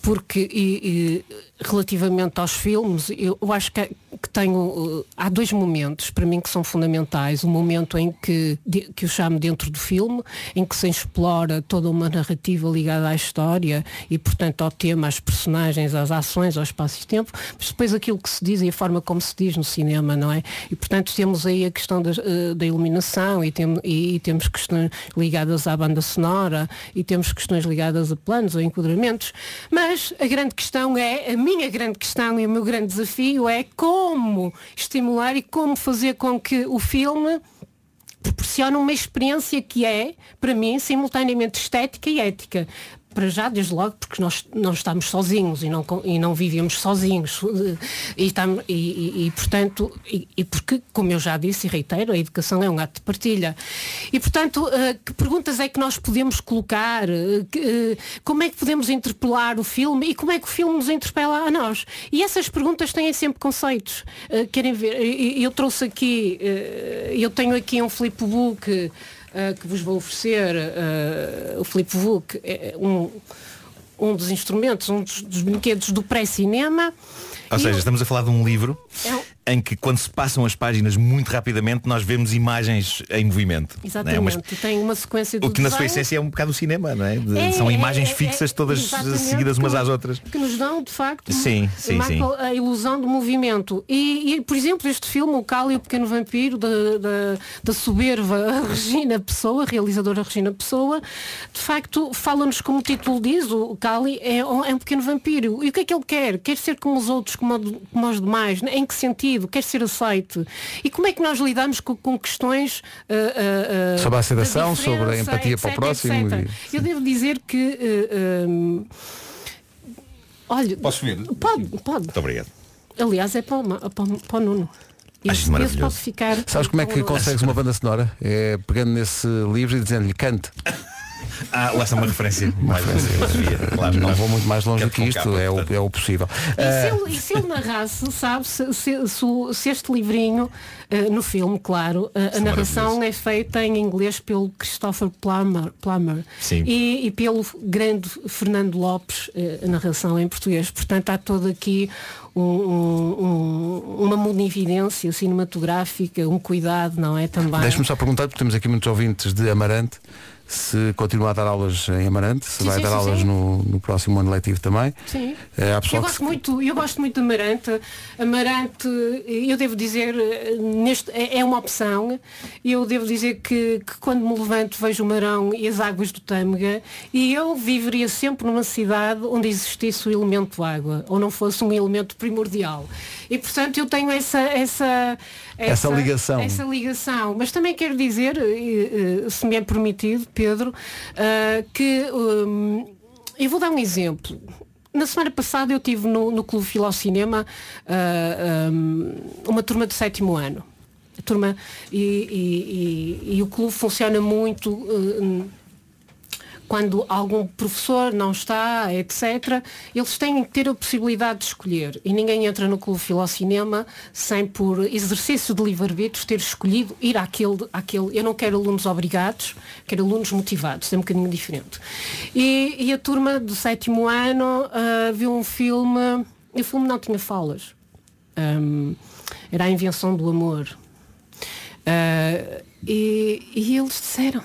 Porque e- e, relativamente aos filmes, eu, acho que, que tenho. eh, há dois momentos para mim que são fundamentais. O momento em que, que eu chamo dentro do filme, em que se explora toda uma narrativa ligada à história e, portanto, ao tema, às personagens, às ações, ao espaço e tempo, mas depois aquilo que se diz e a forma como se diz no cinema, não é? E, portanto, temos aí a questão das, eh, da iluminação e, tem- e- e temos questões ligadas à banda sonora e temos questões ligadas a planos ou enquadramentos, mas a grande questão é, a minha grande questão e o meu grande desafio é como estimular e como fazer com que o filme proporciona uma experiência que é, para mim, simultaneamente estética e ética. Para já, desde logo, porque nós não estamos sozinhos e não, e não vivemos sozinhos. E, estamos, e, e- e, portanto, e, porque, como eu já disse e reitero, a educação é um ato de partilha. E, portanto, eh, que perguntas é que nós podemos colocar? eh, eh, como é que podemos interpelar o filme? E como é que o filme nos interpela a nós? E essas perguntas têm sempre conceitos. Querem ver? Eu trouxe aqui, eu tenho aqui um flipbook eh, que vos vou oferecer. eh, o flipbook é um, um dos instrumentos, um dos, dos brinquedos do pré-cinema. Ou seja, eu- estamos a falar de um livro É um- em que quando se passam as páginas muito rapidamente nós vemos imagens em movimento. não é? Exatamente, Mas tem uma sequência do o que na sua essência é um bocado o cinema, não é? De- É, São é, imagens é, fixas é, todas seguidas umas que às outras. Que nos dão, de facto, Sim, sim, sim. a ilusão do movimento. E, e, por exemplo, este filme, O Cali e o Pequeno Vampiro, da, soberba Regina Pessoa, realizadora Regina Pessoa, de facto, fala-nos como o título diz, o Cali é, um- é um pequeno vampiro. E o que é que ele quer? Quer ser como os outros, como, como os demais? Em que sentido? Quer ser aceito? E como é que nós lidamos com, com questões ah, ah, Sobre a aceitação, sobre a empatia para o etc, próximo etc. e- Eu devo dizer que hum, olha, Posso ver? pode, pode. Muito obrigado. Aliás, é para o, para o- para o Nuno. Acho maravilhoso. ficar. Sabes como é que consegues uma banda sonora? É pegando nesse livro e dizendo-lhe cante. Ah, lá está uma referência. Mais uma filosofia, claro. Não vou muito mais longe do que isto, é o, é o possível. E se, ele, e se ele narrasse, sabe, se, se- se este livrinho, eh, no filme, claro, eh, a narração é feita em inglês pelo Christopher Plummer, Plummer Sim. E, e pelo grande Fernando Lopes, eh, a narração em português. Portanto, há todo aqui um- um- um- uma munividência cinematográfica, um cuidado, não é? Também. Deixe-me só perguntar, porque temos aqui muitos ouvintes de Amarante, se continua a dar aulas em Amarante, se Sim, vai sim, dar sim, aulas. No, no próximo ano letivo também. Sim. Há Eu que gosto, muito, eu gosto muito de Amarante. Amarante, eu devo dizer, eh, neste, é é uma opção. Eu devo dizer que, que quando me levanto vejo o Marão e as águas do Tâmega e eu viveria sempre numa cidade onde existisse o elemento água, ou não fosse um elemento primordial. E portanto eu tenho essa, essa, Essa ligação. Essa ligação. Mas também quero dizer, eh, se me é permitido, Pedro, ah, que hum, eu vou dar um exemplo. Na semana passada eu tive no, no Clube Filocinema ah, hum, uma turma de sétimo ano. A turma e, e- e- e o clube funciona muito hum, quando algum professor não está, etc., eles têm que ter a possibilidade de escolher. E ninguém entra no Clube Filocinema sem, por exercício de livre-arbítrio, ter escolhido ir àquele, àquele. Eu não quero alunos obrigados, quero alunos motivados, é um bocadinho diferente. E, e a turma do sétimo ano ah, viu um filme, e o filme não tinha falas. Ahm, era a invenção do amor. Ah, e, e eles disseram,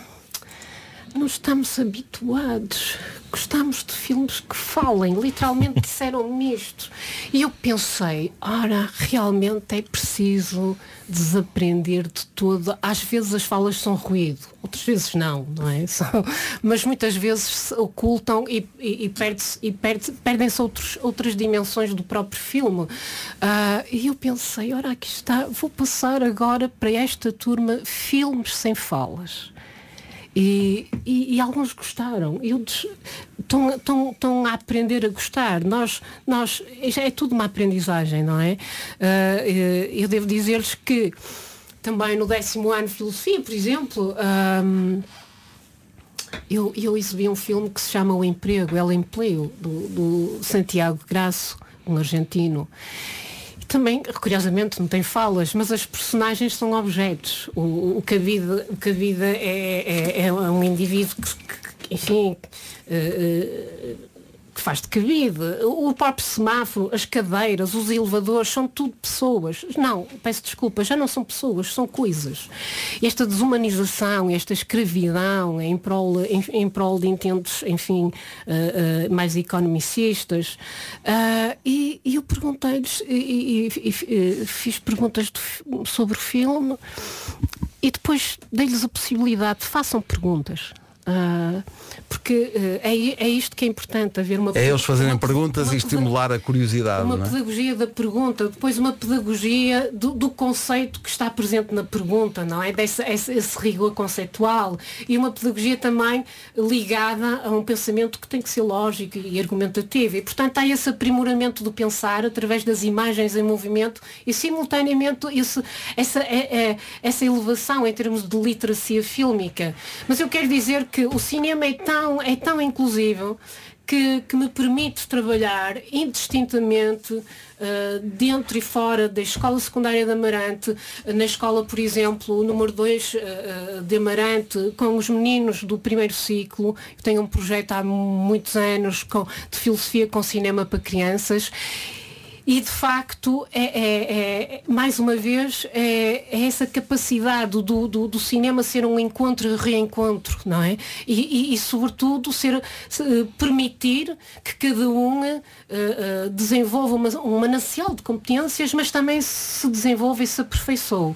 não estamos habituados. Gostamos de filmes que falem. Literalmente disseram-me isto. E eu pensei, ora, realmente é preciso desaprender de todo. Às vezes as falas são ruído, outras vezes não, não é? São- mas muitas vezes se ocultam e, e, e perde-se- e perde- perdem-se outros, outras dimensões do próprio filme. Ah, e eu pensei, ora, aqui está, vou passar agora para esta turma filmes sem falas. E, e- e alguns gostaram. Estão, a aprender a gostar. Nós, nós, é tudo uma aprendizagem, não é? Eh, eu devo dizer-lhes que também no décimo ano de filosofia, por exemplo, ahm, eu, eu exibi um filme que se chama O Emprego, El Empleo, do, do Santiago Graço, um argentino. Também, curiosamente, não tem falas, mas as personagens são objetos. O, o Cabide, o Cabide é, é, é um indivíduo que, que- que, enfim, eh, que faz de cabide. O próprio semáforo, as cadeiras, os elevadores, são tudo pessoas. Não, peço desculpa, já não são pessoas, são coisas. Esta desumanização, esta escravidão em prol, em, em prol de intentos, enfim, ah, ah, mais economicistas. Ah, e, e eu perguntei-lhes, e, e- e- e fiz perguntas sobre o filme e depois dei-lhes a possibilidade, façam perguntas. Ah, porque eh, é, é isto que é importante, haver uma É eles fazerem uma- perguntas uma e estimular a curiosidade. uma é? pedagogia da pergunta, depois uma pedagogia do, do conceito que está presente na pergunta, não é? Desse, esse, esse rigor conceitual. E uma pedagogia também ligada a um pensamento que tem que ser lógico e argumentativo. E, portanto, há esse aprimoramento do pensar através das imagens em movimento e, simultaneamente, esse, essa, é, é- essa elevação em termos de literacia fílmica. Mas eu quero dizer que o cinema é tão, é tão inclusivo que, que me permite trabalhar indistintamente eh, dentro e fora da escola secundária de Amarante, eh, na escola, por exemplo, número 2 de Amarante, com os meninos do primeiro ciclo. Eu tenho um projeto há muitos anos com- de filosofia com cinema para crianças. E de facto, é, é- é- mais uma vez, é, é essa capacidade do, do- do cinema ser um encontro e reencontro, não é? E, e- e, sobretudo ser se- permitir que cada um eh, eh, desenvolva uma, um manancial de competências, mas também se desenvolva e se aperfeiçoe.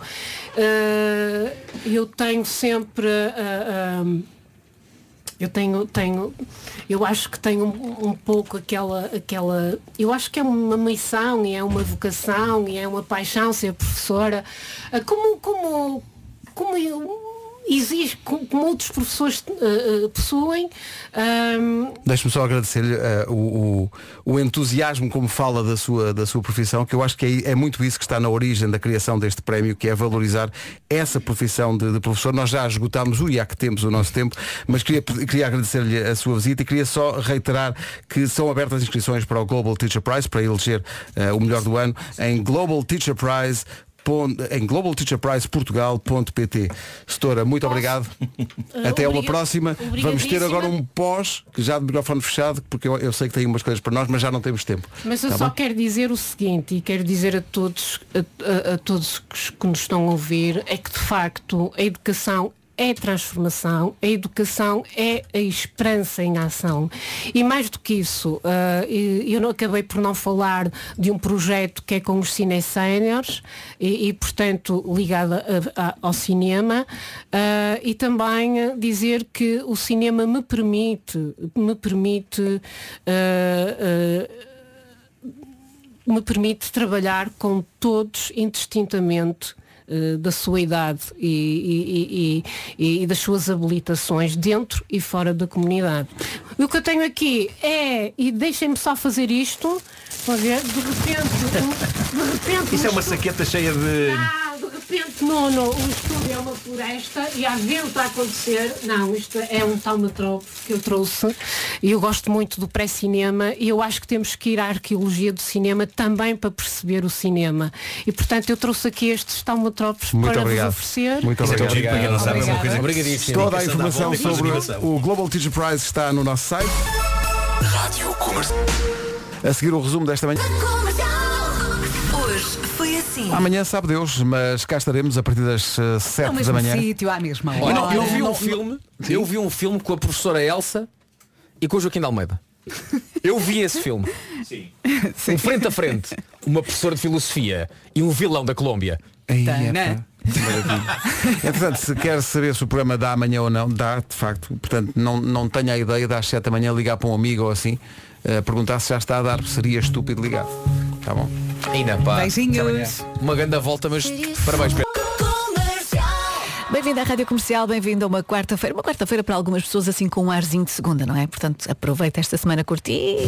Eh, eu tenho sempre ah, eu tenho, tenho, eu acho que tenho um, um pouco aquela, aquela, eu acho que é uma missão e é uma vocação e é uma paixão ser professora, Ah, como, como, como eu, exige, como outros professores eh, possuem. ahm, Deixe-me só agradecer-lhe eh, o, o- o entusiasmo como fala da sua, da sua profissão, que eu acho que é, é muito isso que está na origem da criação deste prémio, que é valorizar essa profissão de, de professor. Nós já esgotámos o IA que temos o nosso tempo, mas queria, queria agradecer-lhe a sua visita e queria só reiterar que são abertas inscrições para o Global Teacher Prize, para eleger eh, o melhor do ano, em Global Teacher Prize em globalteacherprizeportugal.pt Setora, muito obrigado. Até uma próxima. Vamos ter agora um pós, que já de microfone fechado, porque eu, eu sei que tem umas coisas para nós, mas já não temos tempo. Mas eu Tá só bom? quero dizer o seguinte e quero dizer a todos, a, a- a todos que nos estão a ouvir, é que de facto a educação é transformação, a educação é a esperança em ação. E mais do que isso, ah, eu acabei por não falar de um projeto que é com os cine séniores e, e, portanto ligado a- a- ao cinema ah, e também dizer que o cinema me permite, me permite ah, me permite trabalhar com todos indistintamente eh, da sua idade e, e- e- e- e das suas habilitações dentro e fora da comunidade. O que eu tenho aqui é, e deixem-me só fazer isto, ver, de repente, de repente Isso é uma um- saqueta cheia de. ah, de repente, não, não, o estúdio é uma floresta e há vento a acontecer. Não, isto é um tal metrópole que eu trouxe e eu gosto muito do pré-cinema e eu acho que temos que ir à arqueologia do cinema também para perceber o cinema. E portanto eu trouxe aqui estes Muito para obrigado. vos oferecer. Muito é obrigado. muito uma coisa que- Obrigadíssimo. Toda a informação sobre o Global Teacher Prize está no nosso site. Rádio Comercial. A seguir o resumo desta manhã. Assim. Amanhã sabe Deus, mas cá estaremos a partir das eh, 7 Ao da mesmo manhã. sítio, à mesma hora. Olha, eu vi um filme, eu vi um filme com a professora Elsa e com o Joaquim de Almeida. Eu vi esse filme. Um frente a frente, uma professora de filosofia e um vilão da Colômbia. Epá. Entretanto, se quer saber se o programa dá amanhã ou não, dá, de facto. Portanto, não, não tenha a ideia de às 7 da manhã ligar para um amigo ou assim, eh, perguntar se já está a dar, seria estúpido ligar. Tá bom? Ainda pá. Beijinhos. Uma grande volta, mas parabéns. Bem-vindo à Rádio Comercial, bem-vindo a uma quarta-feira. Uma quarta-feira para algumas pessoas assim com um arzinho de segunda, não é? Portanto, aproveita esta semana curtinha.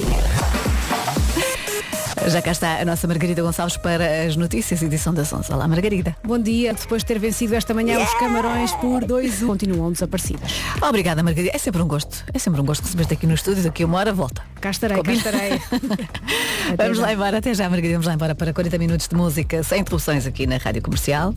Já cá está a nossa Margarida Gonçalves para as notícias, edição das 11. Olá, Margarida. Bom dia. Depois de ter vencido esta manhã os Camarões por 2 continuam desaparecidas. Obrigada, Margarida. É sempre um gosto. É sempre um gosto receber-te aqui no estúdio. Daqui a uma hora volta. Cá estarei, cá Combina? estarei. Vamos já. lá embora. Até já, Margarida. Vamos lá embora para 40 minutos de música sem interrupções aqui na Rádio Comercial.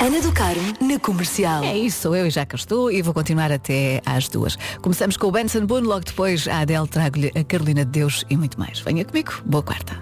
Ana do Caro na comercial. É isso, sou eu e já cá estou e vou continuar até às duas. Começamos com o Benson Boone, logo depois a Adele trago-lhe a Carolina de Deus e muito mais. Venha comigo, boa quarta.